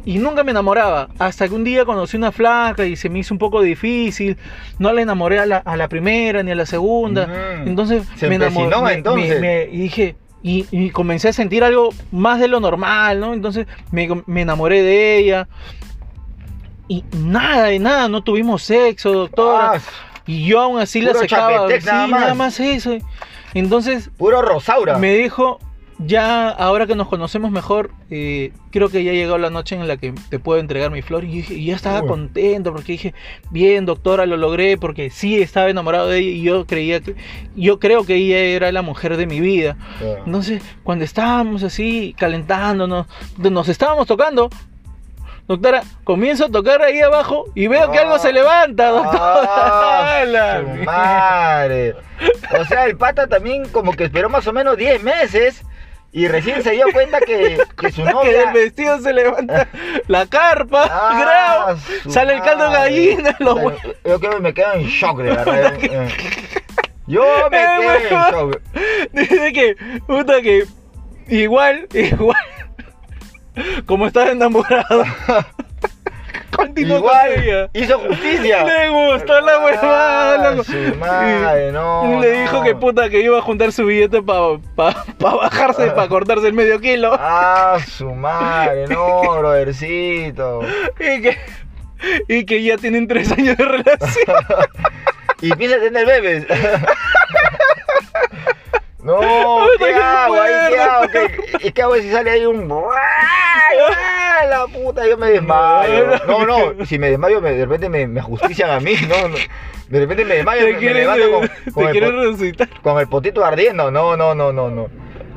Y nunca me enamoraba, hasta que un día conocí una flaca y se me hizo un poco difícil, no le enamoré a la, a la primera ni a la segunda, Mm. entonces Se me enamoré, empecinó, me- entonces. me- me- y dije, y, y comencé a sentir algo más de lo normal, ¿no? Entonces me, me enamoré de ella. Y nada, de nada, no tuvimos sexo, doctora. Ah, y yo aún así la secaba. Sí, nada nada más. eso. Entonces puro Rosaura. me dijo, ya ahora que nos conocemos mejor, eh, creo que ya llegó la noche en la que te puedo entregar mi flor. Y, dije- y ya estaba Uy. contento porque dije, bien doctora, lo logré porque sí estaba enamorado de ella y yo creía que, yo creo que ella era la mujer de mi vida. Ya. Entonces, cuando estábamos así calentándonos, nos estábamos tocando. Doctora, comienzo a tocar ahí abajo y veo que algo se levanta, doctora. Ah, su mierda. madre. O sea, el pata también como que esperó más o menos 10 meses y recién se dio cuenta que, que su que novia... del vestido se levanta la carpa, Ah, sale el caldo de gallina, los O sea, Yo creo que me quedo en shock, de verdad. Eh, Yo me Eh, quedo en shock. Dice que, puta que, igual, igual, como estaba enamorado, continuó con Igual hizo justicia. Le gustó la huevada, Ah, su madre, no, le dijo no. que puta que iba a juntar su billete para pa, pa bajarse, para cortarse el medio kilo. Ah, su madre, no, brodercito. Y que, y que ya tienen tres años de relación. Y piensa tener bebés. No, ¿qué hago ahí? ¿Qué hago? ¿Qué, ¿Y qué hago si sale ahí un... ¡Ah, La puta, yo me desmayo. No, no, si me desmayo, me- de repente me, me ajustician a mí, ¿no? no. De repente me desmayo, me, me levanto con, con el resucitar. con el potito ardiendo. No, no, no, no, no.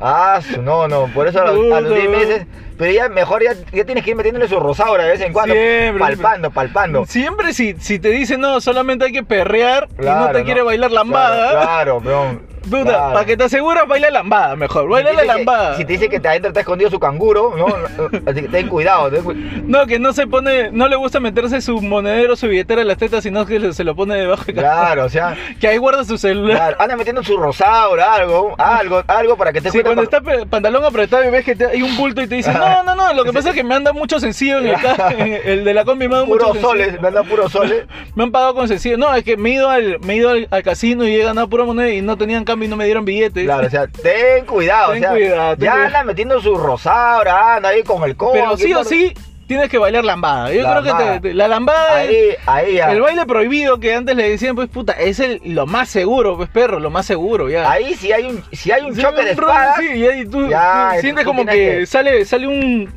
Ah, no, no, por eso a los, a los Puta, 10 weón. meses. Pero ya mejor ya, ya tienes que ir metiéndole su rosaura de vez en cuando. Siempre. palpando, palpando. Siempre si, si te dicen no, solamente hay que perrear y no Claro, te quiere bailar lambada. Claro, claro, peón. Puta, Claro. para que te aseguras, baila lambada mejor. Si Baila te la dice que- lambada. Si te dice que te adentro está escondido su canguro, no, así que ten cuidado, ten No, que no se pone, no le gusta meterse su monedero, su billetera en las tetas, sino que se lo pone debajo de Claro, o sea, Que ahí guarda su celular. claro, anda metiendo su rosaura, algo, algo, algo para que te Sí, cuando está pantalón apretado y ves que te- hay un bulto y te dice, no, no, no, lo que pasa es que me anda mucho sencillo en el, en el de la combi me anda mucho puros sencillo. soles, me anda puros soles. Me han pagado con sencillo. No, es que me he ido al, me he ido al, al casino y he ganado pura moneda y no tenían cambio y no me dieron billetes. Claro, o sea, ten cuidado, Ten o sea, cuidado, ten ya cuidado. anda metiendo su rosaura, anda ahí con el codo. Pero sí o ¿qué sí, tienes que bailar lambada. Yo creo que Lambada. te- te- la lambada Ahí, ahí ya. El baile prohibido que antes le decían, pues puta, es el, lo más seguro, pues perro, lo más seguro, ya. Ahí si hay un, si hay un Sí, choque de un ron, espadas, Sí, y ahí tú, Ya, tú tú sientes como que- sale, sale un.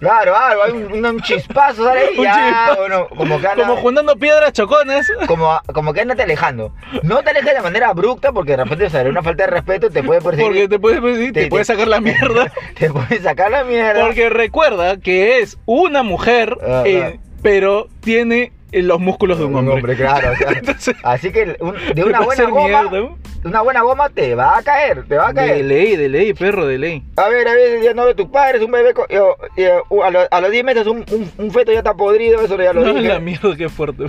Claro, algo, hay un, un chispazo, ¿sale? ahí, Un ya, chispazo. bueno, como que anda, como juntando piedras choconas. como, como que andate alejando. No te alejes de manera abrupta porque de repente sale una falta de respeto y te puede perseguir. Porque te pues, sí, te Te- puedes te- sacar la mierda. te puede sacar la mierda. Porque recuerda que es una mujer, Ah, eh, claro. pero tiene los músculos de un hombre. claro. o sea, Entonces, así que un- de una buena goma, mierda, una buena goma te va a caer, te va a De caer. ley, de ley, perro, de ley. A ver, a veces ya no ve tus padres, un bebé, yo- yo- a, los, a los 10 meses un, un- un feto ya está podrido, eso ya lo No, dije. la mierda, qué fuerte.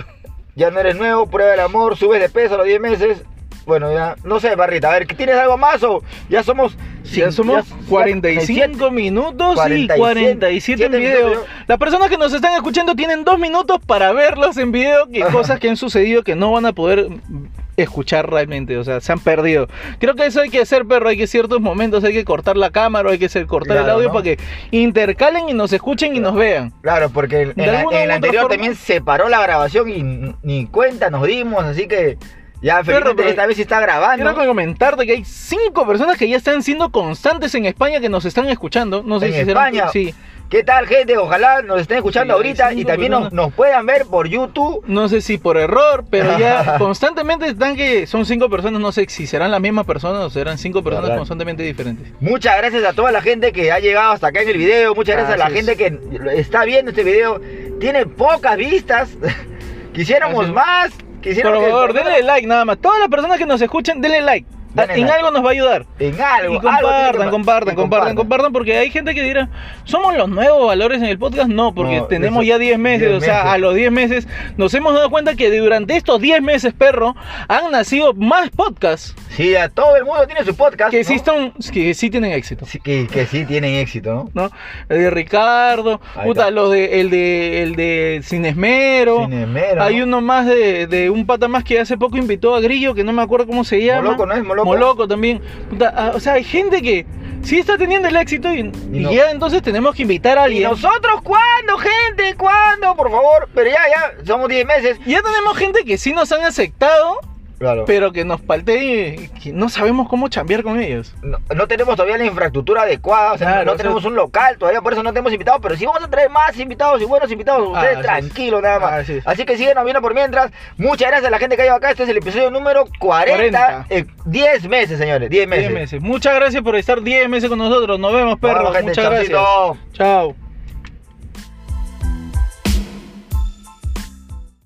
Ya no eres nuevo, prueba el amor, subes de peso a los 10 meses. Bueno, ya, no sé, Barrita, a ver, ¿tienes algo más o ya somos... Ya somos ya- 45 minutos y 47 47 en video. minutos. Las personas que nos están escuchando tienen dos minutos para verlos en video, que Ajá. cosas que han sucedido que no van a poder escuchar realmente, o sea, se han perdido. Creo que eso hay que hacer, perro, hay que ciertos momentos, hay que cortar la cámara, hay que hacer, cortar el audio ¿no? para que intercalen y nos escuchen y nos vean. Claro, porque en, la- el anterior forma. también se paró la grabación y ni cuenta nos dimos, así que ya felizmente pero- esta vez sí está grabando. Quiero comentarte que hay cinco personas que ya están siendo constantes en España que nos están escuchando. No sé En si serán- España. sí. ¿Qué tal, gente? Ojalá nos estén escuchando Sí, ahorita y también nos, personas. nos puedan ver por YouTube. No sé si por error, pero ya constantemente están que son cinco personas, no sé si serán la misma persona o serán cinco personas Verdad. constantemente diferentes. Muchas gracias a toda la gente que ha llegado hasta acá en el video. Muchas gracias a la gente que está viendo este video. Tiene pocas vistas. Quisiéramos es. Por que- favor, denle like nada más. Todas las personas que nos escuchen, denle like. Denle en like. algo nos va a ayudar. En algo. Y algo que compartan, pa- compartan, y compartan, compartan, porque hay gente que dirá, ¿somos los nuevos valores en el podcast? No, porque No, tenemos ya 10 meses, 10 o sea, meses. a los 10 meses nos hemos dado cuenta que durante estos 10 meses, perro, han nacido más podcasts Sí, a todo el mundo tiene su podcast. que, ¿no? sí están- que sí tienen éxito. Sí, que, que sí tienen éxito, ¿no? ¿no? El de Ricardo, puta, los de, el de el de Cinesmero. Sin esmero, Hay ¿no? uno más de, de un pata más que hace poco invitó a Grillo, que no me acuerdo cómo se llama. Moloco, ¿no es Moloco? Moloco también. Puta, ah, o sea, hay gente que sí está teniendo el éxito y, y no. ya entonces tenemos que invitar a ¿Y alguien. nosotros cuándo, gente? ¿Cuándo? Por favor. Pero ya, ya, somos 10 meses. Ya tenemos gente que sí nos han aceptado, Claro. pero que nos paltea y que no sabemos cómo chambear con ellos. No, no tenemos todavía la infraestructura adecuada, o sea, Claro, no tenemos un local todavía, por eso no tenemos invitados, pero sí vamos a traer más invitados y buenos invitados, Ah, ustedes es. tranquilos nada más. Así que síguenos viendo por mientras. Muchas gracias a la gente que ha llegado acá, este es el episodio número 40, 40. eh, 10 meses, señores, 10 meses. 10 meses. Muchas gracias por estar 10 meses con nosotros. Nos vemos, perros. Vamos, gente, Muchas gracias. Chao.